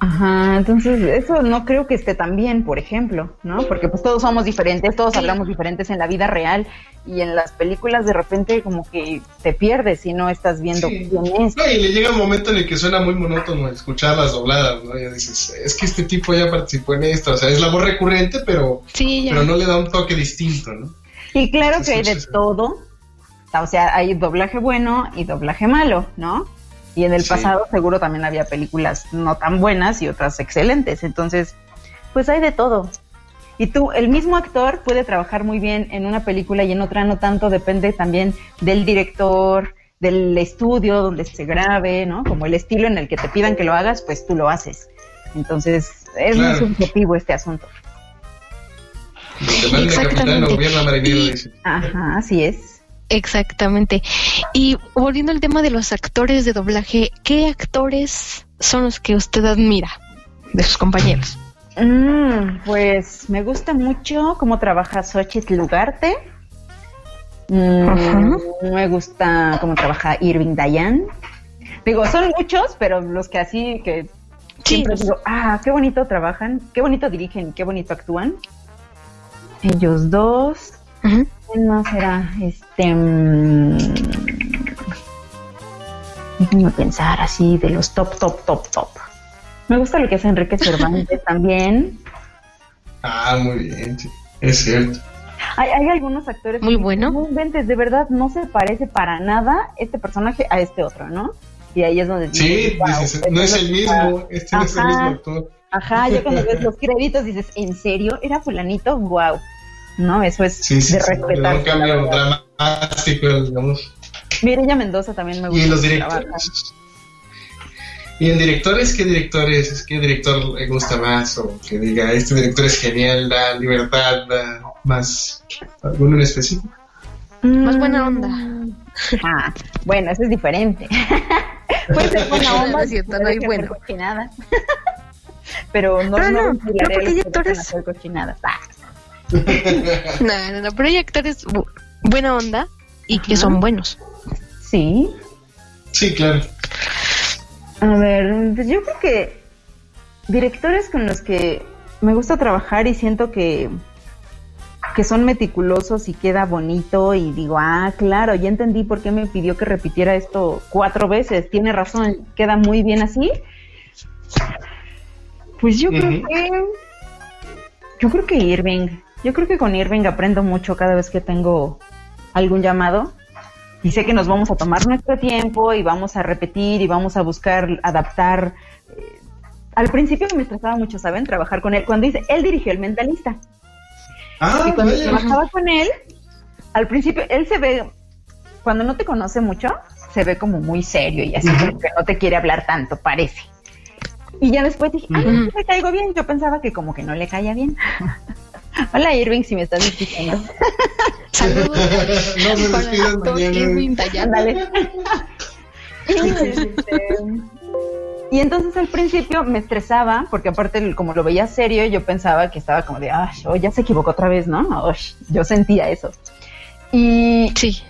Ajá, entonces eso no creo que esté tan bien, por ejemplo, ¿no? Porque pues todos somos diferentes, todos hablamos diferentes en la vida real y en las películas de repente como que te pierdes si no estás viendo quién es. No, y le llega un momento en el que suena muy monótono escuchar las dobladas, ¿no? Ya dices, es que este tipo ya participó en esto, o sea, es la voz recurrente, pero, pero no le da un toque distinto, ¿no? Y claro que hay de todo, o sea, hay doblaje bueno y doblaje malo, ¿no? Y en el pasado seguro también había películas no tan buenas y otras excelentes. Entonces, pues hay de todo. Y tú, el mismo actor puede trabajar muy bien en una película y en otra no tanto, depende también del director, del estudio donde se grabe, ¿no? Como el estilo en el que te pidan que lo hagas, pues tú lo haces. Entonces, es muy subjetivo este asunto. Exactamente. Ajá, así es. Exactamente. Y volviendo al tema de los actores de doblaje, ¿qué actores son los que usted admira de sus compañeros? Mm, pues me gusta mucho cómo trabaja Xochitl Lugarte. Mm, me gusta cómo trabaja Irving Dayan. Digo, son muchos, pero los que así que siempre digo, ah, qué bonito trabajan, qué bonito dirigen, qué bonito actúan. Ellos dos. ¿Quién más era? Este. Mmm, déjenme pensar así de los top, top, top, top. Me gusta lo que hace Enrique Cervantes *laughs* también. Ah, muy bien, sí. es cierto. Hay, hay algunos actores muy buenos. Muy de verdad no se parece para nada este personaje a este otro, ¿no? Y ahí es donde sí, dices, no es el mismo, este no es el mismo actor. Ajá, yo cuando ves *laughs* los créditos dices, ¿en serio? ¿Era fulanito? Wow. ¿No? Eso es de respetar. Un cambio dramático, digamos. Mireya Mendoza también me gusta. Y los directores. Y en directores, ¿qué directores, qué director le gusta más? O que diga, este director es genial, da libertad, da más. ¿Alguno en específico? Más buena onda. Ah, bueno, eso es diferente. *laughs* Puede ser buena onda. No, cierto, no hay bueno. *laughs* Pero no, no, no, no, porque hay actores. Ah. No, no, no, pero hay actores buena onda y que son buenos. Sí. Sí, claro. A ver, pues yo creo que directores con los que me gusta trabajar y siento que que son meticulosos y queda bonito y digo, ah, claro, ya entendí por qué me pidió que repitiera esto cuatro veces, tiene razón, queda muy bien así. Pues yo creo que yo creo que Irving, yo creo que con Irving aprendo mucho cada vez que tengo algún llamado y sé que nos vamos a tomar nuestro tiempo y vamos a repetir y vamos a buscar adaptar. Eh, al principio me estresaba mucho, ¿saben? Trabajar con él. Cuando dice, él dirigió el mentalista. Ah, y cuando trabajaba con él, al principio, él se ve, cuando no te conoce mucho, se ve como muy serio y así como que no te quiere hablar tanto, parece. Y ya después dije, ah, no, le caigo bien. Yo pensaba que como que no le caía bien. Hola Irving, si me estás escuchando. *laughs* Saludos. no me despidas Irving Ándale. y, entonces al principio me estresaba, porque aparte como lo veía serio, yo pensaba que estaba como de, ah, oh, ya se equivocó otra vez, ¿no? Oh, yo sentía eso. Y sí.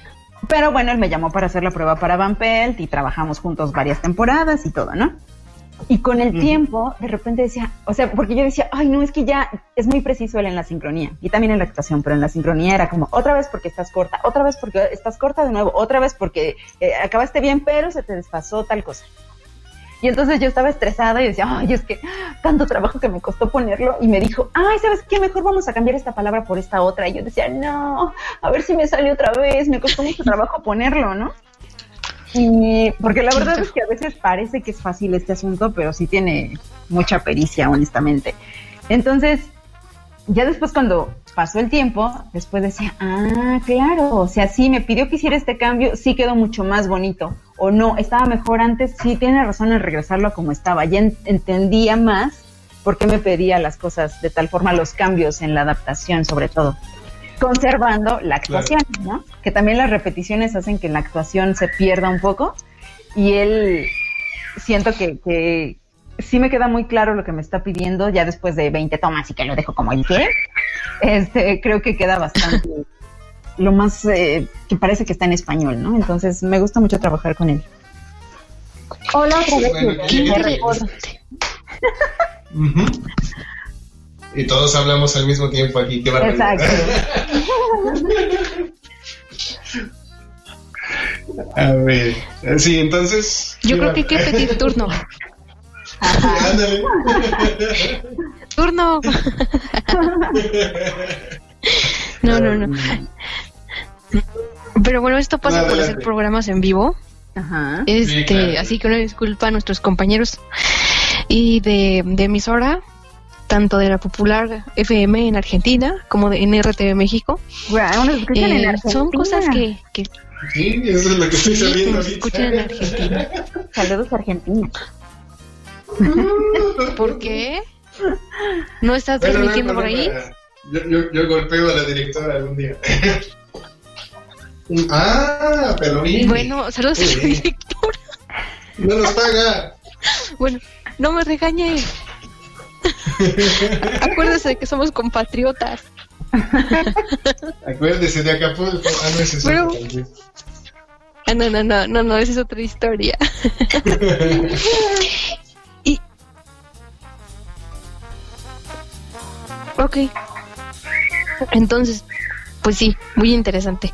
Pero bueno, él me llamó para hacer la prueba para Van Pelt y trabajamos juntos varias temporadas y todo, ¿no? Y con el tiempo, de repente decía, o sea, porque yo decía, ay, no, es que ya es muy preciso él en la sincronía y también en la actuación, pero en la sincronía era como, otra vez porque estás corta, otra vez porque estás corta de nuevo, otra vez porque eh, acabaste bien, pero se te desfasó tal cosa. Y entonces yo estaba estresada y decía, ay, es que tanto trabajo que me costó ponerlo. Y me dijo, ay, ¿sabes qué? Mejor vamos a cambiar esta palabra por esta otra. Y yo decía, no, a ver si me sale otra vez. Me costó mucho trabajo ponerlo, ¿no? Y porque la verdad es que a veces parece que es fácil este asunto, pero sí tiene mucha pericia, honestamente. Entonces, ya después cuando pasó el tiempo, después decía, ah, claro, o sea, sí, me pidió que hiciera este cambio, sí quedó mucho más bonito. O no, estaba mejor antes, sí, tiene razón en regresarlo a como estaba. Ya entendía más por qué me pedía las cosas de tal forma, los cambios en la adaptación, sobre todo conservando la actuación, ¿no? Que también las repeticiones hacen que la actuación se pierda un poco y él siento que, que sí me queda muy claro lo que me está pidiendo ya después de 20 tomas y que lo dejo como el que este creo que queda bastante *laughs* lo más eh, que parece que está en español, ¿no? Entonces me gusta mucho trabajar con él. Hola otra vez. *laughs* Y todos hablamos al mismo tiempo aquí, qué barbaridad. Exacto. *laughs* A ver, sí, entonces. Yo creo que hay que pedir turno. Ándale. turno. no, no, no. Pero bueno, esto pasa por hacer programas en vivo. Ajá. Este, así que una disculpa a nuestros compañeros y de, de emisora tanto de la popular FM en Argentina como de en RTV México. Eh, son cosas que, que, Sí, eso es lo que estoy sabiendo. escuchan en Argentina. Saludos Argentina. *laughs* ¿Por qué? ¿No estás transmitiendo por ahí? Yo, yo, yo, golpeo a la directora algún día. *laughs* ah, pero Bueno, saludos a la directora. No nos paga. Bueno, no me regañe. *laughs* Acuérdese de que somos compatriotas. *laughs* Acuérdese de Acapulco. Ah, no, es eso. Ah, no, no, no, no, no, esa es otra historia. *laughs* y. Ok. Entonces, pues sí, muy interesante.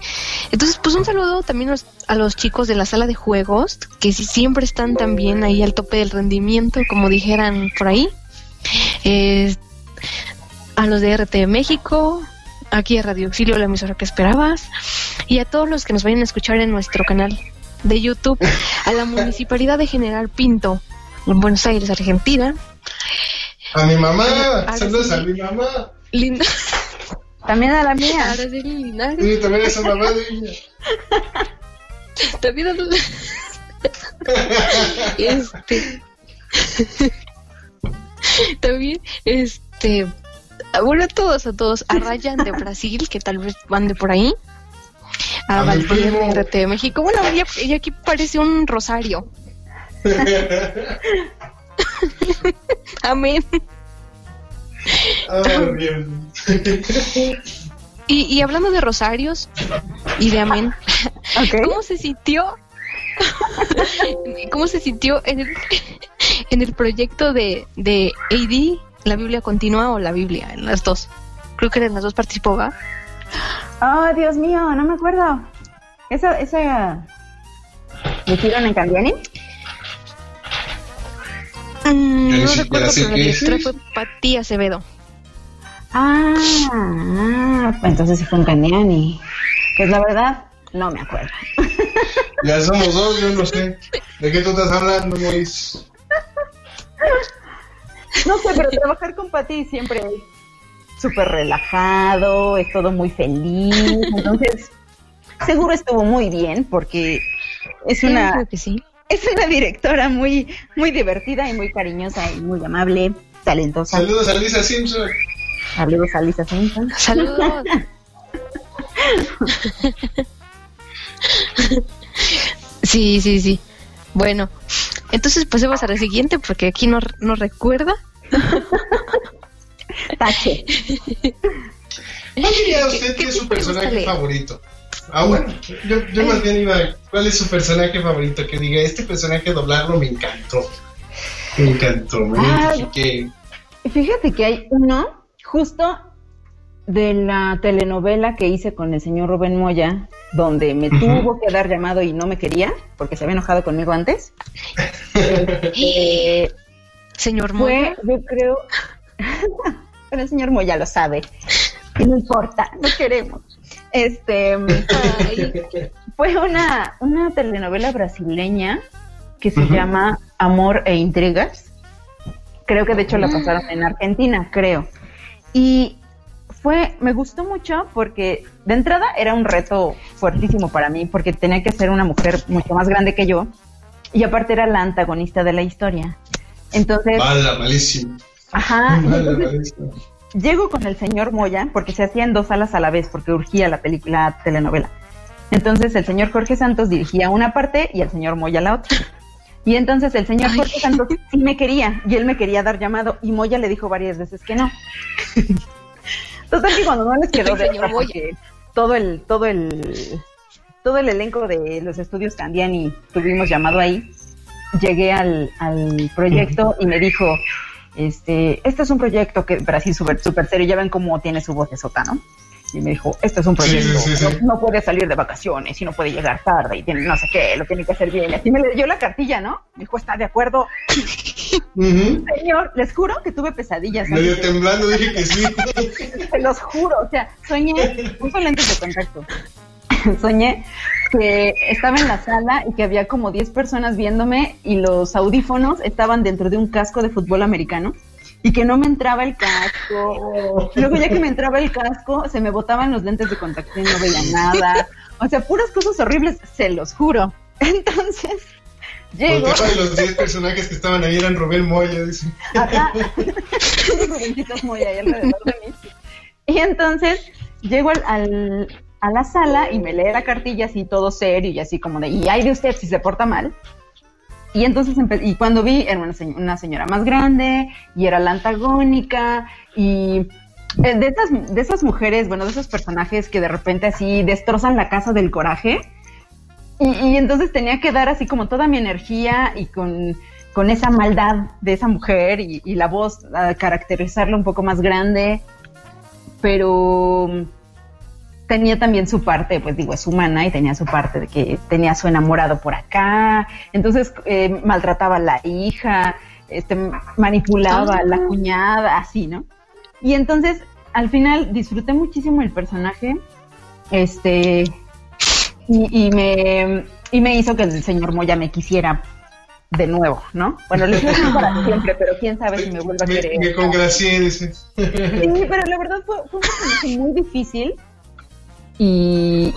Entonces, pues un saludo también a los chicos de la sala de juegos, que siempre están también ahí al tope del rendimiento, como dijeran por ahí eh, a los de RT México, aquí a Radio Auxilio, la emisora que esperabas, y a todos los que nos vayan a escuchar en nuestro canal de YouTube, a la Municipalidad de General Pinto, en Buenos Aires, Argentina. A mi mamá, saludos a mi mamá. Linda. También a la mía. Ahora sí, Sí, también a esa mamá de ella. También a. *laughs* Este... *laughs* También, este, bueno, a todos, a todos, a Ryan de Brasil, que tal vez van de por ahí, a, Valtier de México, bueno, y aquí parece un rosario. *laughs* Amén. y, y hablando de rosarios y de amén, ¿cómo se sintió *laughs* ¿Cómo se sintió en el, *laughs* en el proyecto de, de AD, la Biblia continua o la Biblia? En las dos. Creo que en las dos participó, ¿va? Oh, Dios mío, no me acuerdo. ¿Esa, esa... ¿Lo hicieron en Candiani? Mm, no recuerdo, pero la directora fue Pati Acevedo. Ah, entonces sí fue en Candiani. Pues la verdad, no me acuerdo. *laughs* Ya somos dos, yo no sé. ¿De qué tú estás hablando, Mois? No sé, pero trabajar con Pati siempre es súper relajado, es todo muy feliz. Entonces, seguro estuvo muy bien porque es una. que sí. Es una directora muy, muy divertida y muy cariñosa y muy amable, talentosa. Saludos a Lisa Simpson. Saludos a Lisa Simpson. Saludos. *laughs* *laughs* Sí, sí, sí. Bueno, entonces pasemos a la siguiente porque aquí no, no recuerda. *laughs* Tache. ¿Cuál diría usted que es su personaje favorito? Ah, bueno, yo, yo más bien iba. ¿Cuál es su personaje favorito? Que diga, este personaje doblarlo me encantó. Me encantó, me identifiqué. Fíjate que hay uno justo de la telenovela que hice con el señor Rubén Moya, donde me tuvo que dar llamado y no me quería, porque se había enojado conmigo antes. Este, señor Moya. Fue, yo creo, *laughs* pero el señor Moya lo sabe. No importa, no queremos. Este fue una, una telenovela brasileña que se llama Amor e Intrigas. Creo que de hecho la pasaron en Argentina, creo. Y fue, me gustó mucho porque de entrada era un reto fuertísimo para mí porque tenía que ser una mujer mucho más grande que yo y aparte era la antagonista de la historia. Entonces... Mala, malísimo. Ajá. llego con el señor Moya porque se hacían dos salas a la vez porque urgía la película, la telenovela. Entonces el señor Jorge Santos dirigía una parte y el señor Moya la otra. Y entonces el señor Jorge Santos sí me quería y él me quería dar llamado y Moya le dijo varias veces que no. Total que cuando no les quedó *laughs* de todo el, todo el, todo el elenco de los estudios Candiani tuvimos llamado ahí, llegué al, al proyecto y me dijo, este, este es un proyecto que Brasil súper super serio, ya ven cómo tiene su voz de sota, ¿no? Y me dijo, esto es un proyecto, No, puede salir de vacaciones y no puede llegar tarde y tiene no sé qué, lo tiene que hacer bien. Y así me leyó la cartilla, ¿no? Me dijo, ¿está de acuerdo? Señor, les juro que tuve pesadillas. Medio temblando dije que sí. *laughs* Se los juro, o sea, soñé, puso lentes de contacto. *laughs* soñé que estaba en la sala y que había como 10 personas viéndome y los audífonos estaban dentro de un casco de fútbol americano y que no me entraba el casco. Luego ya que me entraba el casco, se me botaban los lentes de contacto y no veía nada. O sea, puras cosas horribles, se los juro. *laughs* Entonces, llego... de los 10 personajes que estaban ahí eran Rubén Moya, dice. Ajá. *laughs* Moya ahí alrededor de mí. Y entonces, llego al, a la sala y me lee la cartilla así todo serio y así como de, y hay de usted si se porta mal. Y entonces, y cuando vi, era una, señora más grande y era la antagónica y eh, de esas, de esas mujeres, bueno, de esos personajes que de repente así destrozan la casa del coraje. Y, entonces tenía que dar así como toda mi energía y con, esa maldad de esa mujer y, y la voz, a caracterizarla un poco más grande. Pero tenía también su parte, pues digo, es humana y tenía su parte de que tenía su enamorado por acá, entonces eh, maltrataba a la hija, este, manipulaba a la cuñada, así, ¿no? Y entonces, al final, disfruté muchísimo el personaje, este, y, me, y me hizo que el señor Moya me quisiera de nuevo, ¿no? Bueno, lo hice para *laughs* siempre, pero quién sabe si me vuelve a querer. Me, congracié, dice. Sí, pero la verdad fue, fue un muy difícil y,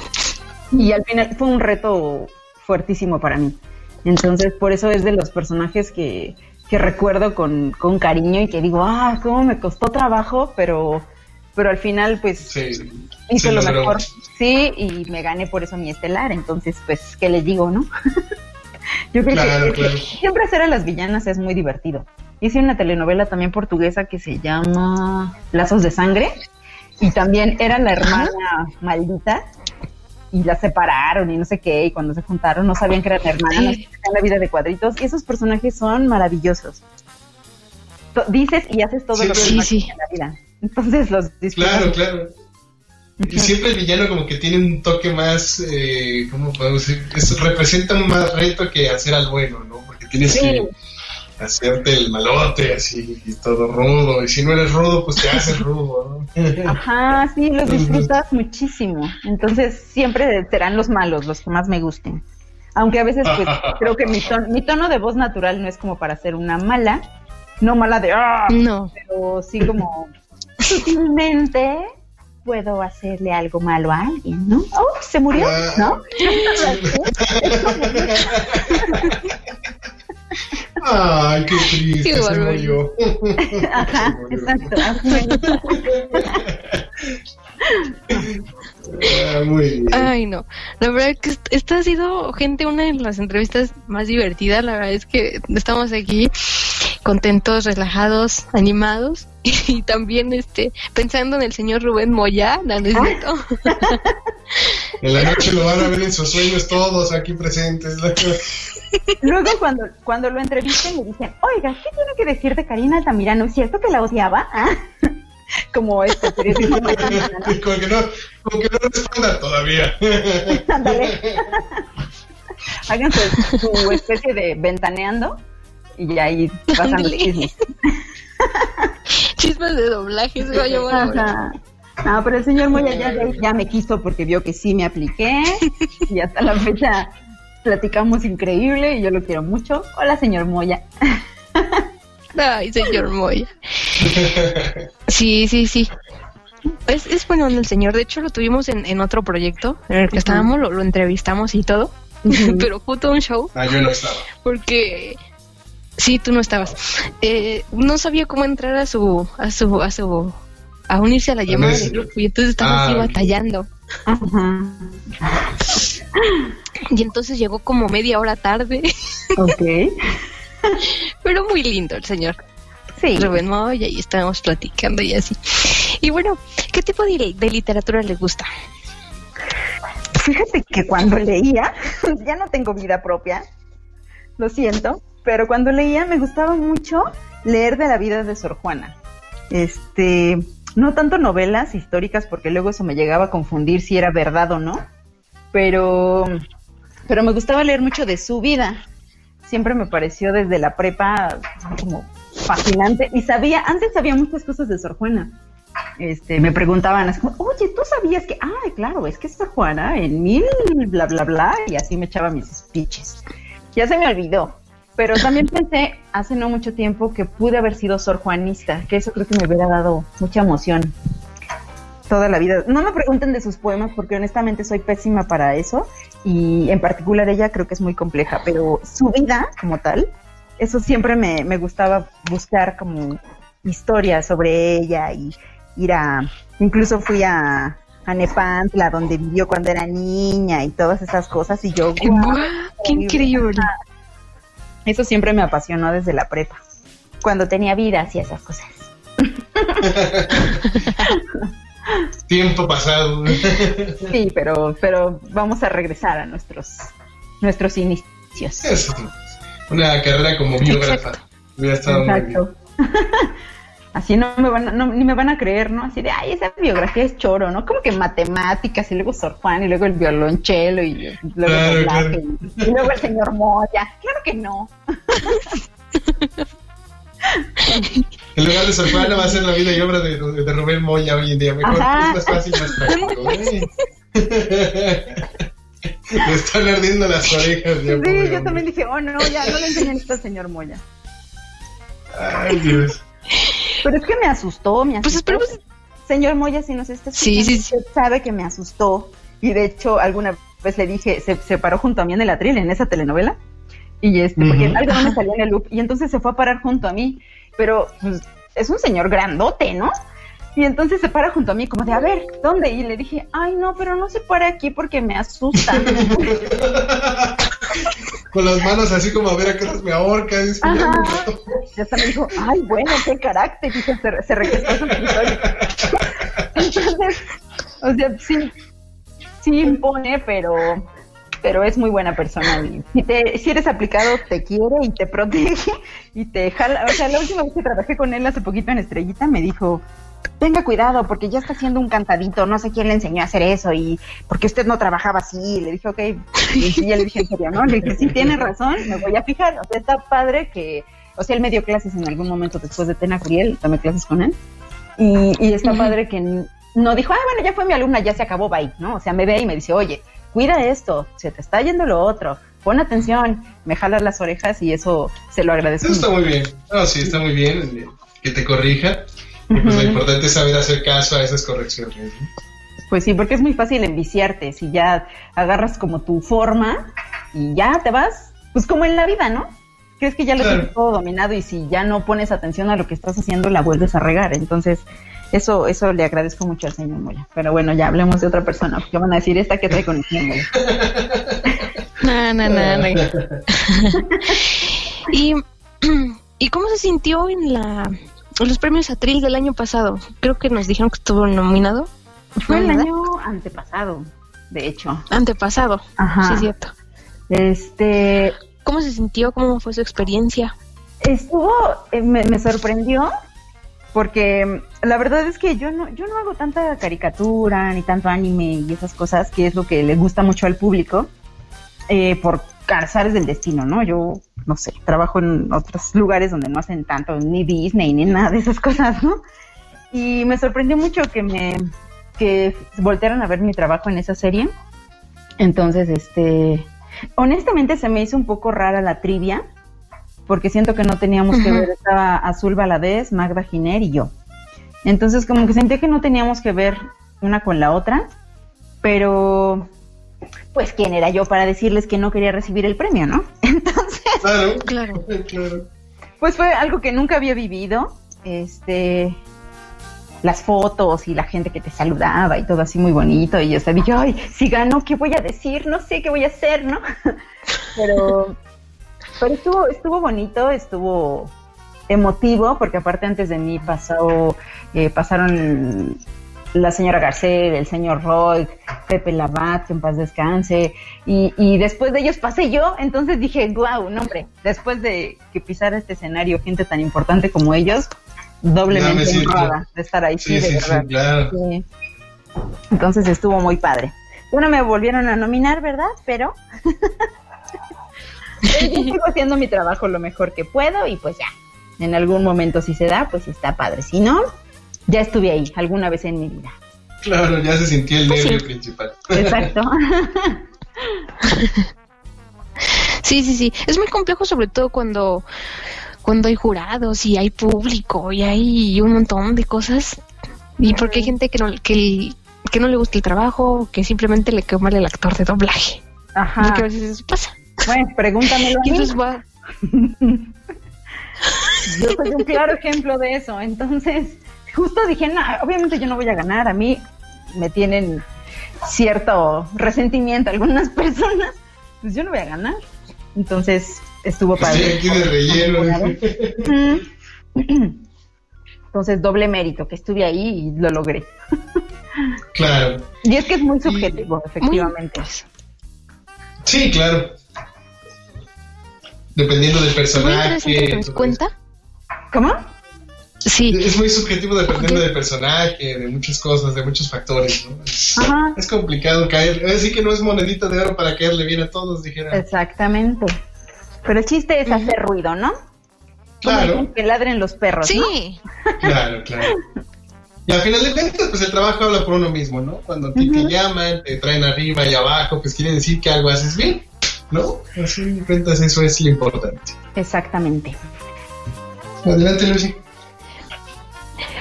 y al final fue un reto fuertísimo para mí. Entonces, por eso es de los personajes que, que recuerdo con, con, cariño y que digo, ah, cómo me costó trabajo, pero, pero al final, pues, hice lo mejor. Sí, y me gané por eso mi estelar. Entonces, pues, ¿qué les digo, no? *laughs* Yo creo que, siempre hacer a las villanas es muy divertido. Hice una telenovela también portuguesa que se llama Lazos de Sangre y también era la hermana maldita y la separaron y no sé qué, y cuando se juntaron no sabían que eran hermanas, sí. la vida de cuadritos, y esos personajes son maravillosos. Dices y haces todo lo que sí, en la vida. Entonces los disfrutas. Claro, claro. Y siempre el villano como que tiene un toque más, eh, ¿cómo podemos decir? representa un más reto que hacer al bueno, ¿no? Porque tienes que hacerte el malote así y todo rudo. Y si no eres rudo, pues te haces rudo, ¿no? *laughs* Ajá, sí, los disfrutas muchísimo. Entonces siempre serán los malos los que más me gusten. Aunque a veces pues *laughs* creo que mi, tono, mi tono de voz natural no es como para ser una mala, no mala de ¡ah! No. Pero sí como sutilmente puedo hacerle algo malo a alguien, ¿no? Oh, se murió, ah. ¿no? *laughs* Ay, qué *laughs* triste, se murió. *laughs* Ajá, exacto. Ah, muy bien. Ay, no. La verdad es que esta ha sido, gente, una de las entrevistas más divertidas. La verdad es que estamos aquí contentos, relajados, animados *laughs* y también este pensando en el señor Rubén Moya, ¿no es En la noche lo van a ver en sus sueños todos aquí presentes. Luego cuando, cuando lo entrevisté me dicen, oiga, ¿qué tiene que decir de Karina Altamirano? ¿Es cierto que la odiaba? ¿Ah? *laughs* como este periodista. como que no, como que no responda todavía. *laughs* Ándale. Hagan su, especie de ventaneando y ahí pasan los chismes. *laughs* chismes de doblajes, voy a llamar. No, pero el señor Moya ya, ya me quiso porque vio que sí me apliqué y hasta la fecha platicamos increíble y yo lo quiero mucho. Hola, señor Moya. Ay, señor Moya. Sí, sí, sí. Es, es bueno el señor. De hecho, lo tuvimos en, en otro proyecto en el que estábamos, lo, lo entrevistamos y todo. *laughs* Pero justo un show. Ah, yo no estaba. Porque sí, tú no estabas. Eh, no sabía cómo entrar a su, a su, a su, a unirse a la llamada del grupo y entonces estaba así batallando. Y entonces llegó como media hora tarde. *laughs* Ok. Pero muy lindo el señor. Sí. Rubén Moya y estábamos platicando y así. Y bueno, ¿qué tipo de, de literatura le gusta? Fíjate que cuando leía, *laughs* ya no tengo vida propia, lo siento, pero cuando leía me gustaba mucho leer de la vida de Sor Juana. Este, no tanto novelas históricas porque luego eso me llegaba a confundir si era verdad o no, pero pero me gustaba leer mucho de su vida. Siempre me pareció desde la prepa como fascinante y sabía, antes sabía muchas cosas de Sor Juana. Este, me preguntaban así como, oye, ¿tú sabías que, ah, claro, es que Sor Juana en mil bla bla bla y así me echaba mis speeches. Ya se me olvidó, pero también pensé hace no mucho tiempo que pude haber sido Sor Juanista, que eso creo que me hubiera dado mucha emoción toda la vida. No me pregunten de sus poemas porque honestamente soy pésima para eso y en particular ella creo que es muy compleja, pero su vida como tal, eso siempre me, me gustaba buscar como historias sobre ella y ir a, incluso fui a, a Nepantla donde vivió cuando era niña y todas esas cosas y yo, ¡Guau! ¡Qué increíble! Eso siempre me apasionó desde la prepa, cuando tenía vidas y esas cosas. *laughs* Tiempo pasado. Sí, pero, pero vamos a regresar a nuestros, nuestros inicios. Eso, una carrera como biógrafa. Hubiera estado muy bien. *laughs* Así no me van, a- no, ni me van a creer, ¿no? Así de, ay, esa biografía es choro, ¿no? Como que matemáticas y luego Sor Juan y luego el violonchelo y luego Claro, el claro. y luego el señor Moya. Claro que no. *laughs* En lugar de Sor Juana va a ser la vida y obra de, de Rubén Moya hoy en día. Mejor, Ajá. es más fácil, más práctico. *laughs* ¿eh? *laughs* Me están ardiendo las orejas. Sí, pobre yo hombre. también dije, oh no, ya no le enseñan esto al señor Moya. Ay, Dios. Pero es que me asustó, me asustó. Pues esperemos- Señor Moya, si nos está Sí, escuchando, sí, sí. usted sabe que me asustó. Y de hecho, alguna vez le dije, se, se paró junto a mí en el atril, en esa telenovela. Y este, porque Ujú. algo no me salió en el loop. Y entonces se fue a parar junto a mí. Pero pues, es un señor grandote, ¿no? Y entonces se para junto a mí, como de, a ver, ¿dónde? Y le dije, ay, no, pero no se para aquí porque me asusta. *laughs* Con las manos así como a ver a qué horas me ahorca. Ajá. Y hasta me dijo, ay, bueno, qué carácter. Y se, se regresó a su escritorio. *laughs* Entonces, o sea, sí, sí impone, pero, pero es muy buena persona. Y si, te, si eres aplicado, te quiere y te protege y te jala. O sea, la última vez que trabajé con él hace poquito en Estrellita, me dijo, tenga cuidado porque ya está haciendo un cantadito, no sé quién le enseñó a hacer eso y porque usted no trabajaba así. Y le dije, ok, y ya le dije en serio, ¿no? Le dije, sí, tiene razón, me voy a fijar. O sea, está padre que, o sea, él me dio clases en algún momento después de Tena Curiel, tomé clases con él. Y, y está padre que no dijo, ah, bueno, ya fue mi alumna, ya se acabó, bye, ¿no? O sea, me ve y me dice, oye, cuida esto, se te está yendo lo otro, pon atención, me jala las orejas y eso se lo agradezco. Eso está muy bien. No, sí, está muy bien eh, que te corrija. Y pues lo importante es saber hacer caso a esas correcciones. ¿no? Pues sí, porque es muy fácil enviciarte si ya agarras como tu forma y ya te vas, pues como en la vida, ¿no? Crees que ya lo Claro. tienes todo dominado y si ya no pones atención a lo que estás haciendo, la vuelves a regar. Entonces, eso, eso le agradezco mucho al señor Moya. Pero bueno, ya hablemos de otra persona, porque van a decir esta que trae con el señor Moya. *laughs* No, no, no, no. *laughs* y, *clears throat* ¿Y cómo se sintió en la en los premios Atril del año pasado? Creo que nos dijeron que estuvo nominado. Fue el ¿verdad? año antepasado, de hecho. Antepasado. Ajá. Sí, es cierto. Este, ¿Cómo se sintió? ¿Cómo fue su experiencia? Estuvo, eh, me, me, sorprendió porque mm, la verdad es que yo no, yo no hago tanta caricatura ni tanto anime y esas cosas, que es lo que le gusta mucho al público, eh, por cazares del destino, ¿no? Yo, no sé, trabajo en otros lugares donde no hacen tanto ni Disney ni nada de esas *laughs* cosas, ¿no? Y me sorprendió mucho que me que a ver mi trabajo en esa serie. Entonces, este, honestamente se me hizo un poco rara la trivia, porque siento que no teníamos que ver, estaba Azul Valadez, Magda Giner y yo. Entonces, como que sentí que no teníamos que ver una con la otra, pero pues quién era yo para decirles que no quería recibir el premio, ¿no? *laughs* Entonces, claro, claro, claro. Pues fue algo que nunca había vivido. Este, las fotos y la gente que te saludaba y todo así muy bonito. Y yo sabía, dije, ay, si gano, ¿qué voy a decir? No sé qué voy a hacer, ¿no? *laughs* pero, pero estuvo, estuvo bonito, estuvo emotivo, porque aparte antes de mí pasó, eh, pasaron la señora Garcel, el señor Roy, Pepe Labat, que en paz descanse, y, y, después de ellos pasé yo, entonces dije, wow, no hombre, después de que pisara este escenario gente tan importante como ellos, doblemente honrada de estar ahí, sí, de verdad. Claro. Entonces estuvo muy padre. Bueno, me volvieron a nominar, ¿verdad? Pero yo *laughs* sigo haciendo mi trabajo lo mejor que puedo y pues ya, en algún momento si se da, pues está padre. Si no, ya estuve ahí alguna vez en mi vida. Claro, ya se sintió el nervio principal. Exacto. *laughs* sí, sí, sí. Es muy complejo sobre todo cuando cuando hay jurados y hay público y hay un montón de cosas. Y porque hay gente que no, que, que no le gusta el trabajo, que simplemente le quema el actor de doblaje. Ajá. Porque a veces eso pasa. Bueno, pregúntamelo a mí. va... *laughs* yo soy un claro ejemplo de eso. Entonces, justo dije, no, obviamente yo no voy a ganar. A mí me tienen cierto resentimiento algunas *laughs* personas. Pues yo no voy a ganar. Entonces, estuvo padre. aquí de relleno. *clears throat* Entonces, doble mérito, que estuve ahí y lo logré. Claro. Y es que es muy subjetivo, efectivamente. Sí, claro. Dependiendo del personaje. ¿Te das cuenta? ¿Cómo? Sí. Es muy subjetivo dependiendo del personaje, de muchas cosas, de muchos factores, ¿no? Es, Ajá. es complicado caer. Así que no es monedita de oro para caerle bien a todos, dijera. Exactamente. Pero el chiste es hacer ruido, ¿no? Claro. Que ladren los perros. Sí. ¿no? *laughs* Claro, claro. Y al final de cuentas, pues el trabajo habla por uno mismo, ¿no? Cuando a ti te llaman, te traen arriba y abajo, pues quiere decir que algo haces bien, ¿no? Así de cuentas, eso es lo importante. Exactamente. Adelante, Lucy.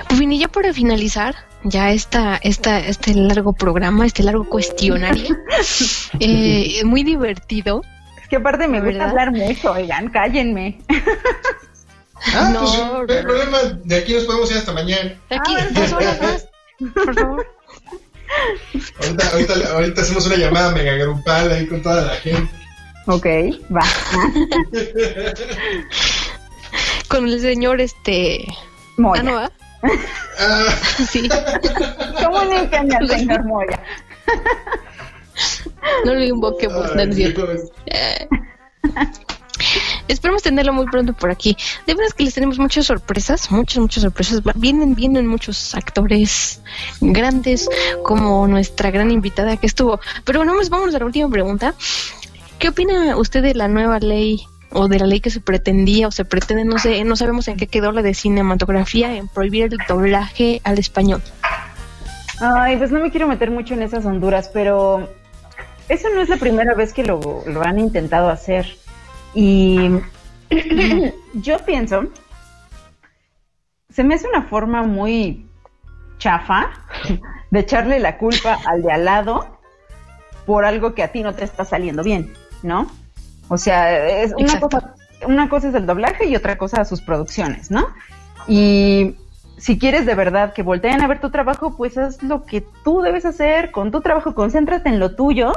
Pues bien, y ya para finalizar, ya esta, esta, este largo programa, este largo cuestionario, *laughs* eh, muy divertido. Es que aparte me gusta hablar mucho, oigan, cállenme. Ah, No, pues no hay problema. De aquí nos podemos ir hasta mañana. Aquí, dos horas más, por favor. Ahorita, ahorita, ahorita hacemos una llamada mega grupal ahí con toda la gente. Ok, va. *laughs* Con el señor, este... Moya. Ah, no, ¿ah? Sí. Comuníquenme al señor *laughs* Moya. No lo invoquemos, no es cierto. Eh, Esperemos tenerlo muy pronto por aquí. De verdad es que les tenemos muchas sorpresas, muchas, muchas sorpresas. Vienen, vienen muchos actores grandes, como nuestra gran invitada que estuvo. Pero bueno, vamos, vamos a la última pregunta. ¿Qué opina usted de la nueva ley o de la ley que se pretendía o se pretende, no sé, no sabemos en qué quedó la de cinematografía, en prohibir el doblaje al español? Ay, pues no me quiero meter mucho en esas honduras, pero eso no es la primera vez que lo, lo han intentado hacer. Y *clears throat* yo pienso, se me hace una forma muy chafa de echarle la culpa al de al lado por algo que a ti no te está saliendo bien, ¿no? O sea, es una cosa, una cosa es el doblaje y otra cosa sus producciones, ¿no? Y si quieres de verdad que volteen a ver tu trabajo, pues haz lo que tú debes hacer con tu trabajo, concéntrate en lo tuyo.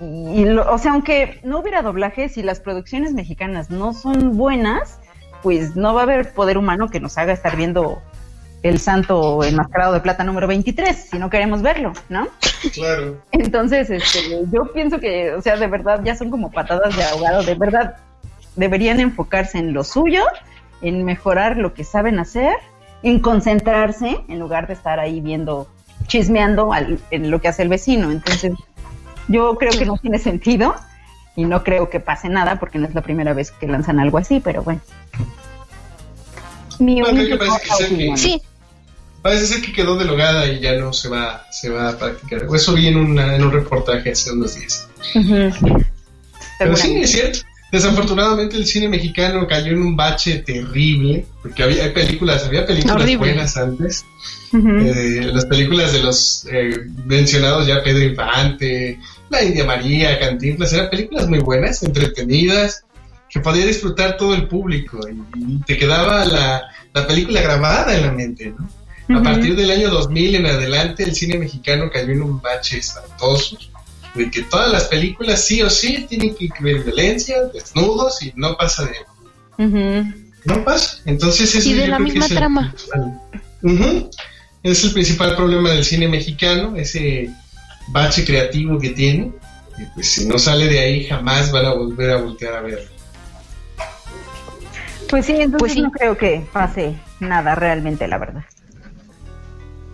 Y lo- o sea, aunque no hubiera doblaje, si las producciones mexicanas no son buenas, pues no va a haber poder humano que nos haga estar viendo el santo enmascarado de plata número 23, si no queremos verlo, ¿no? Claro. Entonces, este, yo pienso que, o sea, de verdad ya son como patadas de ahogado, de verdad deberían enfocarse en lo suyo, en mejorar lo que saben hacer, en concentrarse, en lugar de estar ahí viendo, chismeando en lo que hace el vecino. Entonces, yo creo que no tiene sentido y no creo que pase nada porque no es la primera vez que lanzan algo así, pero bueno. Mi parece que, sí. Parece ser que quedó delogada y ya no se va, se va a practicar. Eso vi en, en un reportaje hace unos días. Pero sí, es cierto. Desafortunadamente el cine mexicano cayó en un bache terrible, porque había películas, había películas buenas antes. Eh, las películas de los eh, mencionados ya Pedro Infante, La India María, Cantinflas, eran películas muy buenas, entretenidas, que podía disfrutar todo el público y, te quedaba la, película grabada en la mente, A partir del año 2000 en adelante el cine mexicano cayó en un bache espantoso de que todas las películas sí o sí tienen que incluir violencia, desnudos y no pasa de... No pasa. Entonces es y de la misma trama. Es el principal problema del cine mexicano, ese bache creativo que tiene. Y pues si no sale de ahí jamás van a volver a voltear a verlo. Pues sí, entonces pues no creo que pase nada realmente, la verdad.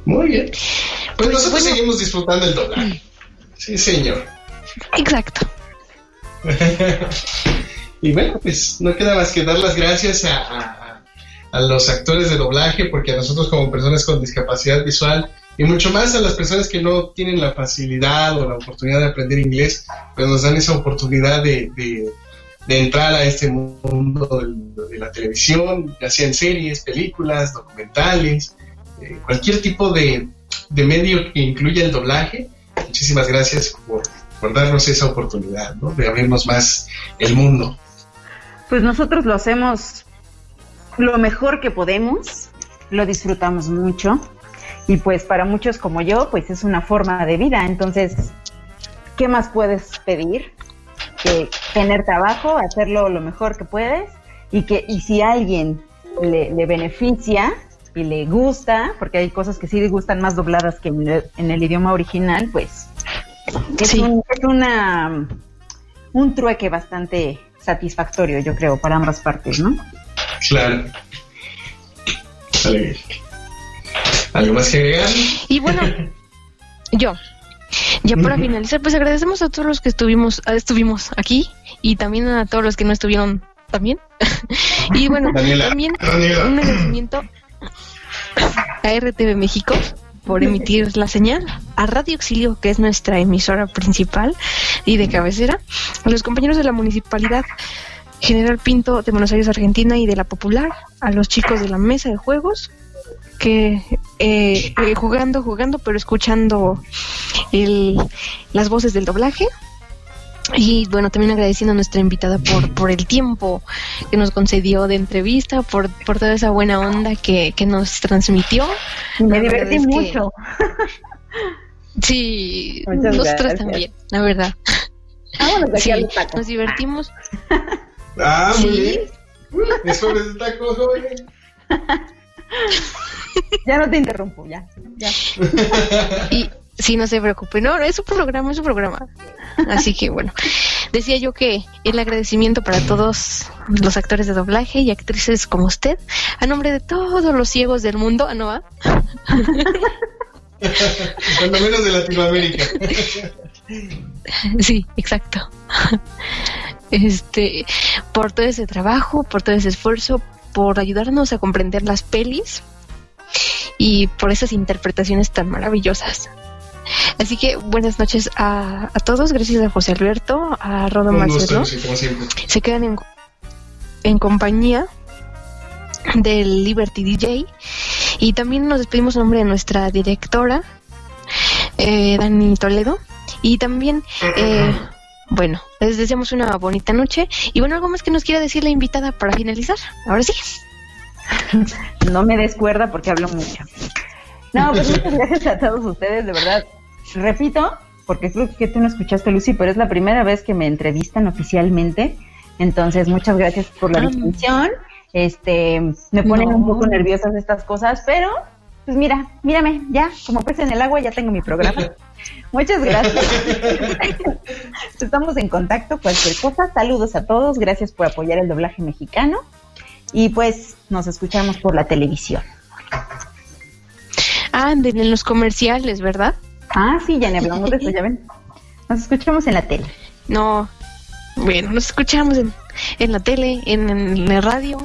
Muy bien. Pues, pues nosotros seguimos disfrutando el doblaje. Sí, señor. Exacto. *laughs* y bueno, pues no queda más que dar las gracias a, a, los actores de doblaje, porque a nosotros como personas con discapacidad visual y mucho más a las personas que no tienen la facilidad o la oportunidad de aprender inglés, pues nos dan esa oportunidad de, de, entrar a este mundo de, la televisión, ya sea en series, películas, documentales, eh, cualquier tipo de, de medio que incluya el doblaje muchísimas gracias por, darnos esa oportunidad, De abrirnos más el mundo. Pues nosotros lo hacemos lo mejor que podemos, lo disfrutamos mucho y pues para muchos como yo, pues es una forma de vida. Entonces, ¿qué más puedes pedir? Que tener trabajo, hacerlo lo mejor que puedes y que y si alguien le, le beneficia, y le gusta, porque hay cosas que sí le gustan más dobladas que en el, idioma original, pues es, un, una un trueque bastante satisfactorio, yo creo, para ambas partes, ¿no? Claro. ¿Algo más que agregar? Y bueno, *laughs* yo, ya para finalizar, pues agradecemos a todos los que estuvimos, ah, estuvimos aquí y también a todos los que no estuvieron también. *laughs* y bueno, también un agradecimiento a RTV México por emitir la señal, a Radio Exilio, que es nuestra emisora principal y de cabecera, a los compañeros de la municipalidad General Pinto de Buenos Aires, Argentina y de la Popular, a los chicos de la mesa de juegos, que eh, eh, jugando, jugando, pero escuchando el, las voces del doblaje, y bueno, también agradeciendo a nuestra invitada por, por el tiempo que nos concedió de entrevista, por, por toda esa buena onda que, nos transmitió. Me divertí mucho. Sí, nosotros también, la verdad. sí, nos divertimos. Ah, muy bien. Es sobre el taco, joven. *laughs* ya no te interrumpo, ya. ya. Y, Sí, no se preocupe. No, es un programa, es un programa. Así que bueno, decía yo que el agradecimiento para todos los actores de doblaje y actrices como usted, a nombre de todos los ciegos del mundo, ¿ah, ¿no *laughs* va? Cuando menos de Latinoamérica. Sí, exacto. Este, por todo ese trabajo, por todo ese esfuerzo, por ayudarnos a comprender las pelis y por esas interpretaciones tan maravillosas. Así que buenas noches a, todos. Gracias a José Alberto, a Rodo Marcelo. Se quedan en, en compañía del Liberty DJ. Y también nos despedimos en nombre de nuestra directora, eh, Dani Toledo. Y también, eh, *laughs* bueno, les deseamos una bonita noche. Y bueno, algo más que nos quiera decir la invitada para finalizar. Ahora sí. No me descuerda porque hablo mucho. No, pues muchas gracias a todos ustedes, de verdad. Repito, porque creo que tú no escuchaste, Lucy, pero es la primera vez que me entrevistan oficialmente. Entonces, muchas gracias por la ah. distinción. Este, me ponen un poco nerviosas estas cosas, pero pues mira, mírame, ya, como pez en el agua, ya tengo mi programa. *laughs* Muchas gracias. *laughs* Estamos en contacto, cualquier cosa. Saludos a todos, gracias por apoyar el doblaje mexicano. Y pues nos escuchamos por la televisión. Anden en los comerciales, ¿verdad? Ah, sí, ya ni hablamos de eso, ya ven. Nos escuchamos en la tele. No, bueno, nos escuchamos en, en la tele, en, en la radio,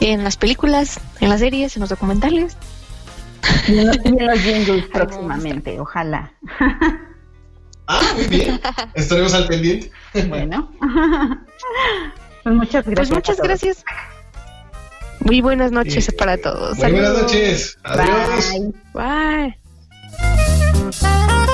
en las películas, en las series, en los documentales. Y en los, y en los jingles próximamente, ojalá. Ah, muy bien. Estaremos al pendiente. Bueno. *laughs* Pues muchas gracias. Pues muchas gracias. Muy buenas noches para todos. Muy buenas noches. Adiós. Bye. Bye.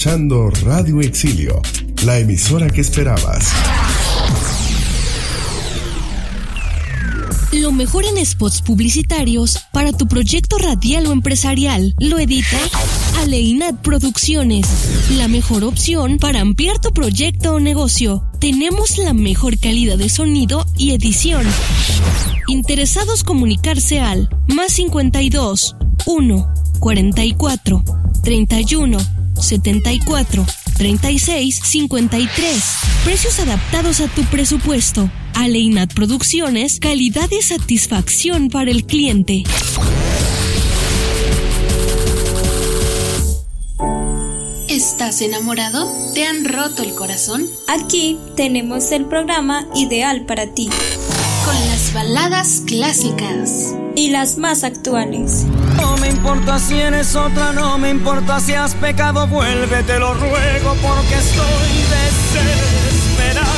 Escuchando Radio Exilio, la emisora que esperabas. Lo mejor en spots publicitarios para tu proyecto radial o empresarial lo edita Aleinat Producciones, la mejor opción para ampliar tu proyecto o negocio. Tenemos la mejor calidad de sonido y edición. Interesados comunicarse al más 52 1 44 31 74 36 53. Precios adaptados a tu presupuesto. Aleinat Producciones, calidad y satisfacción para el cliente. ¿Estás enamorado? ¿Te han roto el corazón? Aquí tenemos el programa ideal para ti Con las baladas clásicas. y las más actuales. No me importa si eres otra, no me importa si has pecado, vuelve, te lo ruego porque estoy desesperado.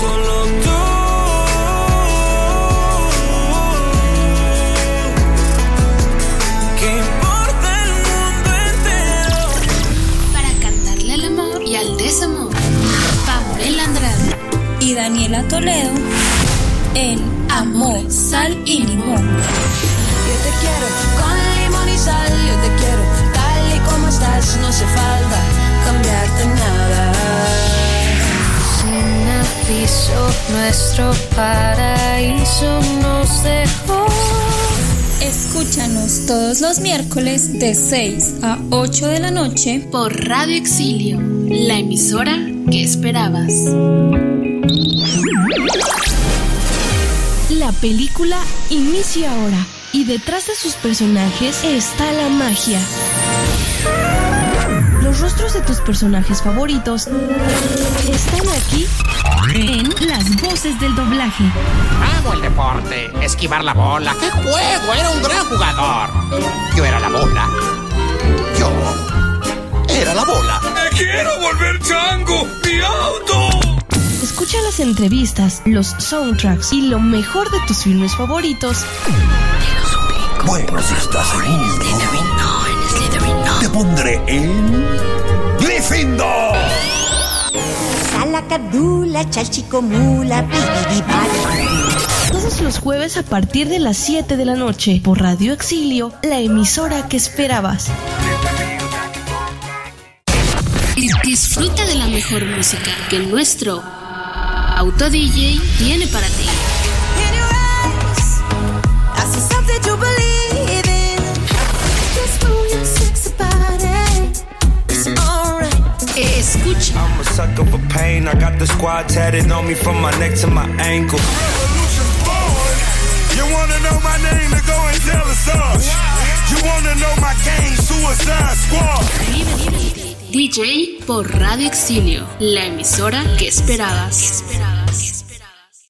Solo tú. ¿Qué importa el mundo entero? Para cantarle al amor y al desamor. Pamela Andrade. Y Daniela Toledo en Amor, Sal y Limón. Yo te quiero con limón y sal, yo te quiero tal y como estás, no hace falta cambiarte nada. Sin aviso, nuestro paraíso nos dejó. Escúchanos todos los miércoles de 6 a 8 de la noche Por Radio Exilio. La emisora que esperabas. Película inicia ahora y detrás de sus personajes está la magia. Los rostros de tus personajes favoritos están aquí en las voces del doblaje. Amo el deporte, esquivar la bola. ¡Qué juego! Era un gran jugador. Yo era la bola. Yo era la bola. ¡Me quiero volver chango! ¡Mi auto! Escucha las entrevistas, los soundtracks y lo mejor de tus filmes favoritos Bueno, si estás seguro, te pondré en Gryffindor. Salacadula, chalchicomula, piribibala. todos los jueves a partir de las 7 de la noche por Radio Exilio, la emisora que esperabas. Disfruta de la mejor música que nuestro Auto DJ tiene para ti. Escucha. I'm a sucker for pain. I got the squad tatted on me from my neck to my ankle. Revolution's born. You wanna know my name? To go and tell us us. You wanna know my game? Suicide Squad. DJ por Radio Exilio, la emisora que esperabas. Que esperabas.